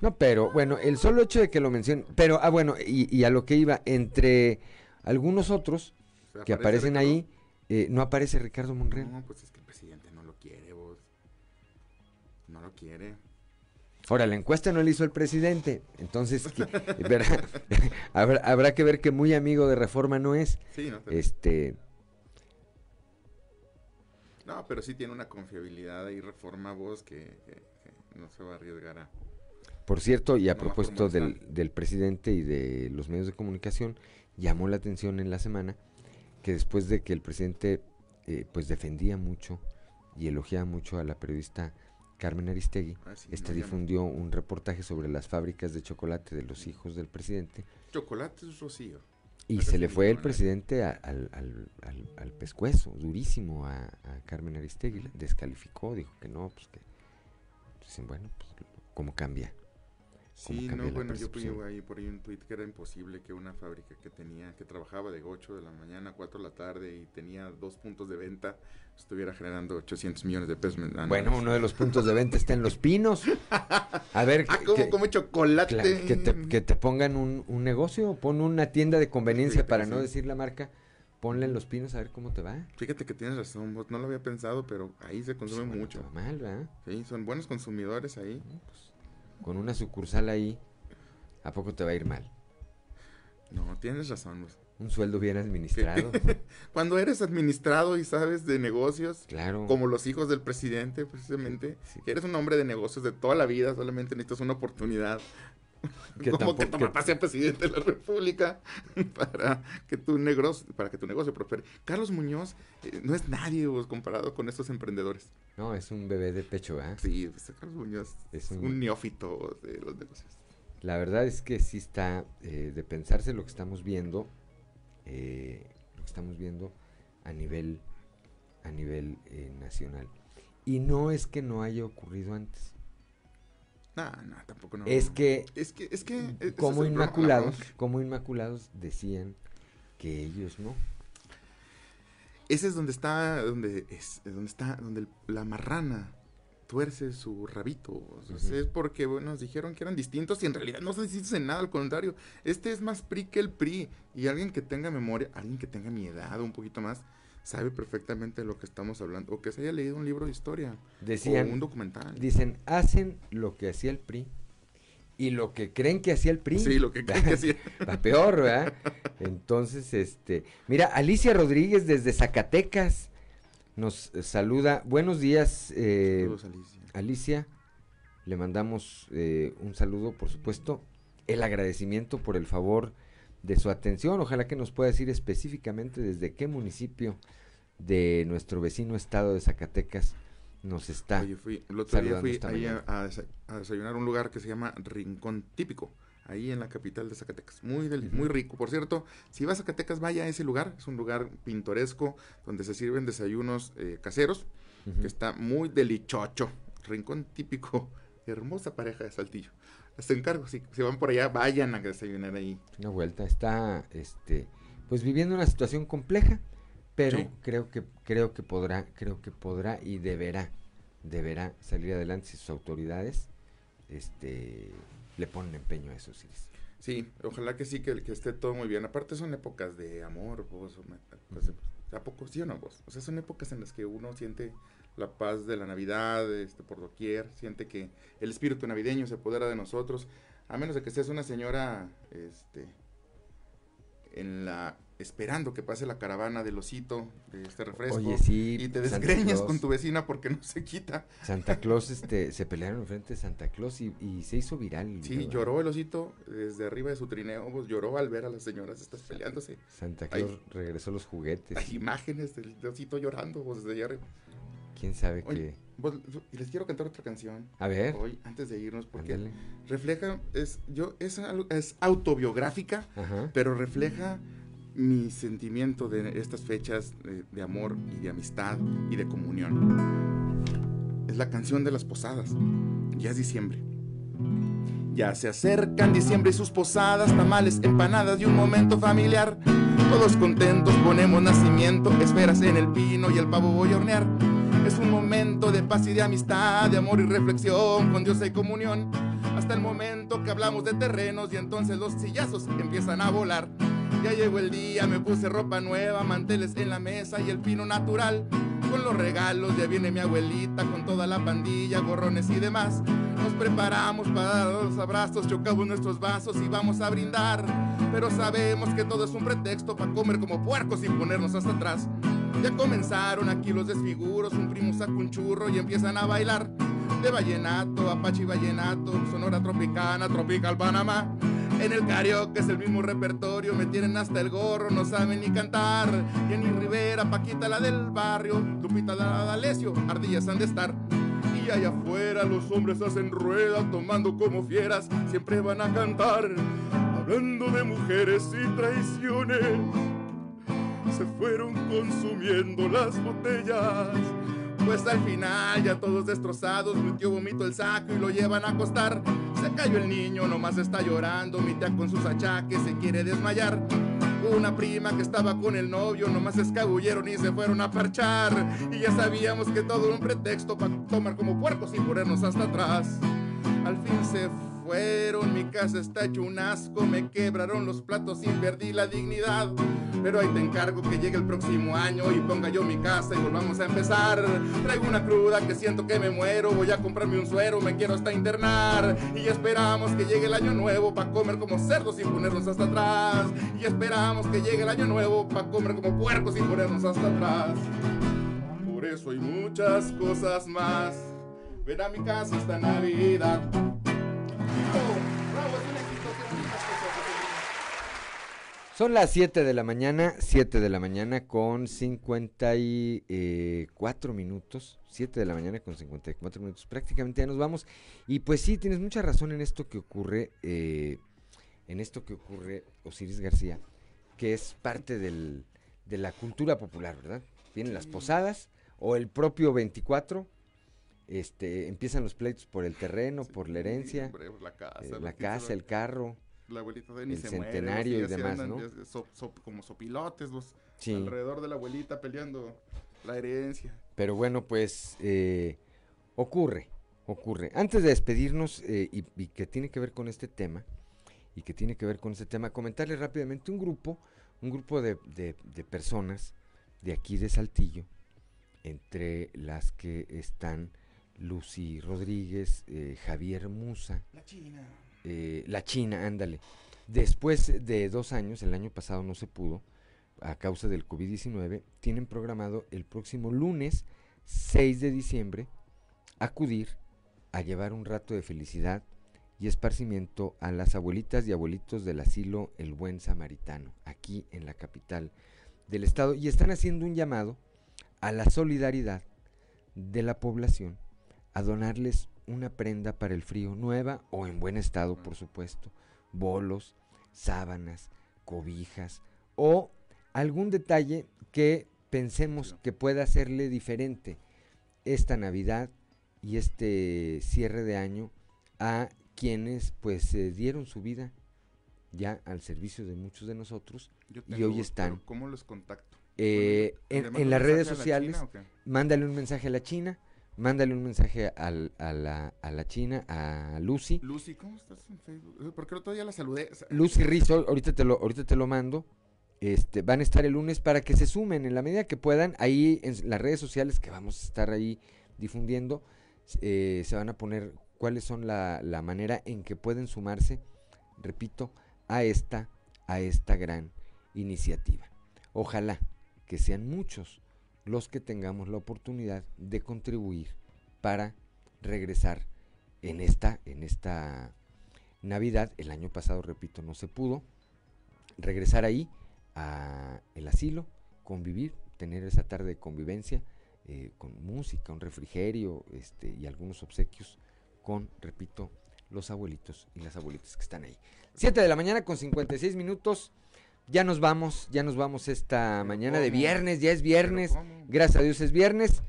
Speaker 1: No, pero bueno, el solo hecho de que lo mencionen, pero, ah, bueno, y, y a lo que iba, entre algunos otros
Speaker 29: sea,
Speaker 1: que
Speaker 29: aparece
Speaker 1: aparecen ahí, eh, no aparece Ricardo Monreal.
Speaker 29: no, pues es que el presidente no lo quiere, vos. No lo quiere.
Speaker 1: Ahora, la encuesta no la hizo el presidente, entonces verá- habrá, habrá que ver que muy amigo de Reforma no es.
Speaker 29: Sí, no,
Speaker 1: Este,
Speaker 29: No, pero sí tiene una confiabilidad y reforma vos que, que- que no se va a arriesgar a...
Speaker 1: por cierto, y a
Speaker 29: No
Speaker 1: propósito del presidente y de los medios de comunicación, llamó la atención en la semana que después de que el presidente eh, pues defendía mucho y elogiaba mucho a la periodista Carmen Aristegui,
Speaker 29: Ah, sí,
Speaker 1: este difundió un reportaje sobre las fábricas de chocolate de los hijos del presidente
Speaker 29: Chocolate es rocío.
Speaker 1: y se le fue el presidente a- al, al, al- al pescuezo, durísimo a, a Carmen Aristegui, la descalificó, dijo que no, pues que dicen, bueno, pues cómo cambia.
Speaker 29: Sí, no, bueno, yo
Speaker 1: percepción.
Speaker 29: ahí por ahí un tweet que era imposible que una fábrica que tenía, que trabajaba de 8 de la mañana a 4 de la tarde y tenía dos puntos de venta, estuviera generando 800 millones de pesos. anuales.
Speaker 1: Bueno, uno de los puntos de venta está en Los Pinos. A ver,
Speaker 29: Ah,
Speaker 1: que-
Speaker 29: ¿cómo
Speaker 1: que-
Speaker 29: come chocolate?
Speaker 1: que, te, que te pongan un, un negocio, pon una tienda de conveniencia para no decir la marca, ponle en Los Pinos a ver cómo te va.
Speaker 29: Fíjate que tienes razón, vos no lo había pensado, pero ahí se consume
Speaker 1: Pues, bueno,
Speaker 29: mucho.
Speaker 1: mal, ¿verdad?
Speaker 29: Sí, son buenos consumidores ahí.
Speaker 1: Con una sucursal ahí, ¿a poco te va a ir mal?
Speaker 29: No, tienes razón.
Speaker 1: Un sueldo bien administrado.
Speaker 29: Cuando eres administrado y sabes de negocios,
Speaker 1: Claro.
Speaker 29: como los hijos del presidente, precisamente, que eres un hombre de negocios de toda la vida, solamente necesitas una oportunidad.
Speaker 1: Que
Speaker 29: como que
Speaker 1: tampoco-
Speaker 29: tu papá sea presidente de la República para que tu negocio, para que tu negocio prospere. Carlos Muñoz eh, no es nadie vos, comparado con estos emprendedores.
Speaker 1: No, es un bebé de pecho, ¿verdad?
Speaker 29: Sí, pues, Carlos Muñoz
Speaker 1: Es un-
Speaker 29: un, neófito de los negocios.
Speaker 1: La verdad es que sí está eh, de pensarse lo que estamos viendo, eh, lo que estamos viendo a nivel, a nivel eh, nacional. Y no es que no haya ocurrido antes.
Speaker 29: No, no, tampoco no.
Speaker 1: Es que,
Speaker 29: Es que, es que. es
Speaker 1: como inmaculados, como inmaculados decían que ellos no.
Speaker 29: Ese es donde está, donde es, donde está, donde el- la marrana tuerce su rabito. o sea,
Speaker 1: Ujú.
Speaker 29: Es porque bueno, nos dijeron que eran distintos y en realidad no son distintos en nada, al contrario. Este es más PRI que el PRI. Y alguien que tenga memoria, alguien que tenga mi edad un poquito más, sabe perfectamente de lo que estamos hablando. O que se haya leído un libro de historia.
Speaker 1: Decían,
Speaker 29: o un documental.
Speaker 1: Dicen, hacen lo que hacía el PRI y lo que creen que hacía el PRI.
Speaker 29: Sí, lo que creen que hacía.
Speaker 1: Va peor, ¿verdad? Entonces, este, mira, Alicia Rodríguez desde Zacatecas nos saluda. Buenos días, eh,
Speaker 29: Saludos, Alicia.
Speaker 1: Alicia. Le mandamos eh, un saludo, por supuesto. El agradecimiento por el favor de su atención. Ojalá que nos pueda decir específicamente desde qué municipio de nuestro vecino estado de Zacatecas nos está
Speaker 29: Oye, fui, el otro día fui ahí a, desayunar a un lugar que se llama Rincón Típico, ahí en la capital de Zacatecas. Muy, deli- muy rico. Por cierto, si vas a Zacatecas, vaya a ese lugar. Es un lugar pintoresco donde se sirven desayunos eh, caseros, que está muy delichocho. Rincón Típico. Hermosa pareja de Saltillo. Les encargo, si, si van por allá, vayan a desayunar ahí.
Speaker 1: una vuelta. Está, este, pues viviendo una situación compleja, pero
Speaker 29: Sí.
Speaker 1: creo que creo que podrá, creo que podrá y deberá, deberá salir adelante si sus autoridades, este, le ponen empeño a eso, Ciris.
Speaker 29: Sí, ojalá que sí, que, que esté todo muy bien. Aparte son épocas de amor, vos. o me- pues, ¿A poco sí o no, vos? O sea, son épocas en las que uno siente la paz de la Navidad este, por doquier, siente que el espíritu navideño se apodera de nosotros, a menos de que seas una señora, este, en la esperando que pase la caravana del osito de este refresco
Speaker 1: Oye, sí,
Speaker 29: y te desgreñas con tu vecina porque no se quita.
Speaker 1: Santa Claus, este, se pelearon enfrente de Santa Claus y, y se hizo viral.
Speaker 29: Sí, lloró el osito desde arriba de su trineo, pues, lloró al ver a las señoras estas peleándose.
Speaker 1: Santa
Speaker 29: Hay-
Speaker 1: Claus regresó los juguetes.
Speaker 29: Hay imágenes del osito llorando pues, desde allá arriba.
Speaker 1: ¿Quién sabe qué?
Speaker 29: y les quiero cantar otra canción.
Speaker 1: A ver.
Speaker 29: Hoy, antes de irnos, porque
Speaker 1: Ándale.
Speaker 29: refleja, es, yo, es, es autobiográfica,
Speaker 1: Ajá.
Speaker 29: pero refleja mi sentimiento de estas fechas de, de amor y de amistad y de comunión. Es la canción de las posadas. Ya es diciembre. Ya se acercan diciembre y sus posadas, tamales, empanadas y un momento familiar. Todos contentos ponemos nacimiento, esferas en el pino y el pavo voy a hornear. Es un momento de paz y de amistad, de amor y reflexión, con Dios hay comunión. Hasta el momento que hablamos de terrenos y entonces los sillazos empiezan a volar. Ya llegó el día, me puse ropa nueva, manteles en la mesa y el pino natural. Con los regalos ya viene mi abuelita con toda la pandilla, gorrones y demás. Nos preparamos para dar los abrazos, chocamos nuestros vasos y vamos a brindar. Pero sabemos que todo es un pretexto para comer como puercos sin ponernos hasta atrás. Ya comenzaron aquí los desfiguros, un primo saca un churro y empiezan a bailar. De vallenato, apache y vallenato, sonora tropicana, tropical Panamá. En el karaoke es el mismo repertorio, me tienen hasta el gorro, no saben ni cantar. Jenny Rivera, Paquita la del barrio, Lupita la D'Alessio, ardillas han de estar. Y allá afuera los hombres hacen rueda, tomando como fieras, siempre van a cantar. Hablando de mujeres y traiciones, se fueron consumiendo las botellas. Pues al final ya todos destrozados, mi tío vomito el saco y lo llevan a acostar. Se cayó el niño, nomás está llorando, mi tía con sus achaques se quiere desmayar. Una prima que estaba con el novio, nomás escabulleron y se fueron a parchar. Y ya sabíamos que todo era un pretexto para tomar como puercos y ponernos hasta atrás. Al fin se fueron, mi casa está hecho un asco, me quebraron los platos y perdí la dignidad. Pero ahí te encargo que llegue el próximo año y ponga yo mi casa y volvamos a empezar. Traigo una cruda que siento que me muero, voy a comprarme un suero, me quiero hasta internar. Y esperamos que llegue el año nuevo para comer como cerdos sin ponernos hasta atrás. Y esperamos que llegue el año nuevo para comer como puercos sin ponernos hasta atrás. Por eso hay muchas cosas más. Ven a mi casa esta Navidad.
Speaker 1: Son las 7 de la mañana, 7 de la mañana con 54 minutos. 7 de la mañana con 54 minutos. Prácticamente ya nos vamos. Y pues sí, tienes mucha razón en esto que ocurre, eh, en esto que ocurre, Osiris García, que es parte del, de la cultura popular, ¿verdad? Vienen las posadas o el propio 24. Este, empiezan los pleitos por el terreno, por la herencia,
Speaker 29: hombre, la casa,
Speaker 1: eh,
Speaker 29: la
Speaker 1: casa, el carro,
Speaker 29: La abuelita de ni
Speaker 1: el
Speaker 29: se muere,
Speaker 1: centenario y demás,
Speaker 29: andan
Speaker 1: ¿no?
Speaker 29: ya so- so- como sopilotes, los
Speaker 1: Sí.
Speaker 29: alrededor de la abuelita peleando la herencia.
Speaker 1: Pero bueno, pues eh, ocurre, ocurre. Antes de despedirnos, eh, y, y que tiene que ver con este tema, y que tiene que ver con este tema, comentarles rápidamente un grupo, un grupo de, de- de personas de aquí de Saltillo, entre las que están Lucy Rodríguez, eh, Javier Musa,
Speaker 29: La China.
Speaker 1: Eh, la China, ándale. Después de dos años, el año pasado no se pudo, a causa del COVID-19, tienen programado el próximo lunes 6 de diciembre acudir a llevar un rato de felicidad y esparcimiento a las abuelitas y abuelitos del asilo El Buen Samaritano, aquí en la capital del estado, y están haciendo un llamado a la solidaridad de la población a donarles una prenda para el frío nueva o en buen estado, por supuesto, bolos, sábanas, cobijas o algún detalle que pensemos que pueda hacerle diferente esta Navidad y este cierre de año a quienes pues eh, dieron su vida ya al servicio de muchos de nosotros
Speaker 29: Yo
Speaker 1: y
Speaker 29: tengo
Speaker 1: hoy
Speaker 29: dos,
Speaker 1: están.
Speaker 29: ¿cómo los contacto?
Speaker 1: eh,
Speaker 29: ¿Le
Speaker 1: en, las redes
Speaker 29: la
Speaker 1: sociales,
Speaker 29: China
Speaker 1: mándale un mensaje a la China, mándale un mensaje al- a, la, a la China, a Lucy.
Speaker 29: Lucy, ¿cómo estás en Facebook? Eh, Porque el otro día la saludé.
Speaker 1: Lucy Rizzo, ahorita te lo, ahorita te lo mando. Este, van a estar el lunes para que se sumen en la medida que puedan. Ahí en las redes sociales que vamos a estar ahí difundiendo, eh, se van a poner cuáles son la, la manera en que pueden sumarse, repito, a esta, a esta gran iniciativa. Ojalá que sean muchos los que tengamos la oportunidad de contribuir para regresar en esta, en esta Navidad. El año pasado, repito, no se pudo. Regresar ahí a el asilo, convivir, tener esa tarde de convivencia eh, con música, un refrigerio este, y algunos obsequios con, repito, los abuelitos y las abuelitas que están ahí. 7 de la mañana con 56 minutos. Ya nos vamos, ya nos vamos esta mañana de viernes, ya es viernes. Gracias a Dios es viernes.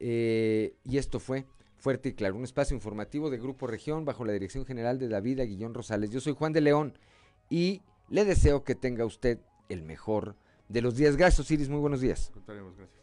Speaker 1: eh, y esto fue Fuerte y Claro, un espacio informativo de Grupo Región bajo la dirección general de David Aguillón Rosales. Yo soy Juan de León y le deseo que tenga usted el mejor de los días. Gracias, Osiris, muy buenos días.
Speaker 29: Contaremos, gracias.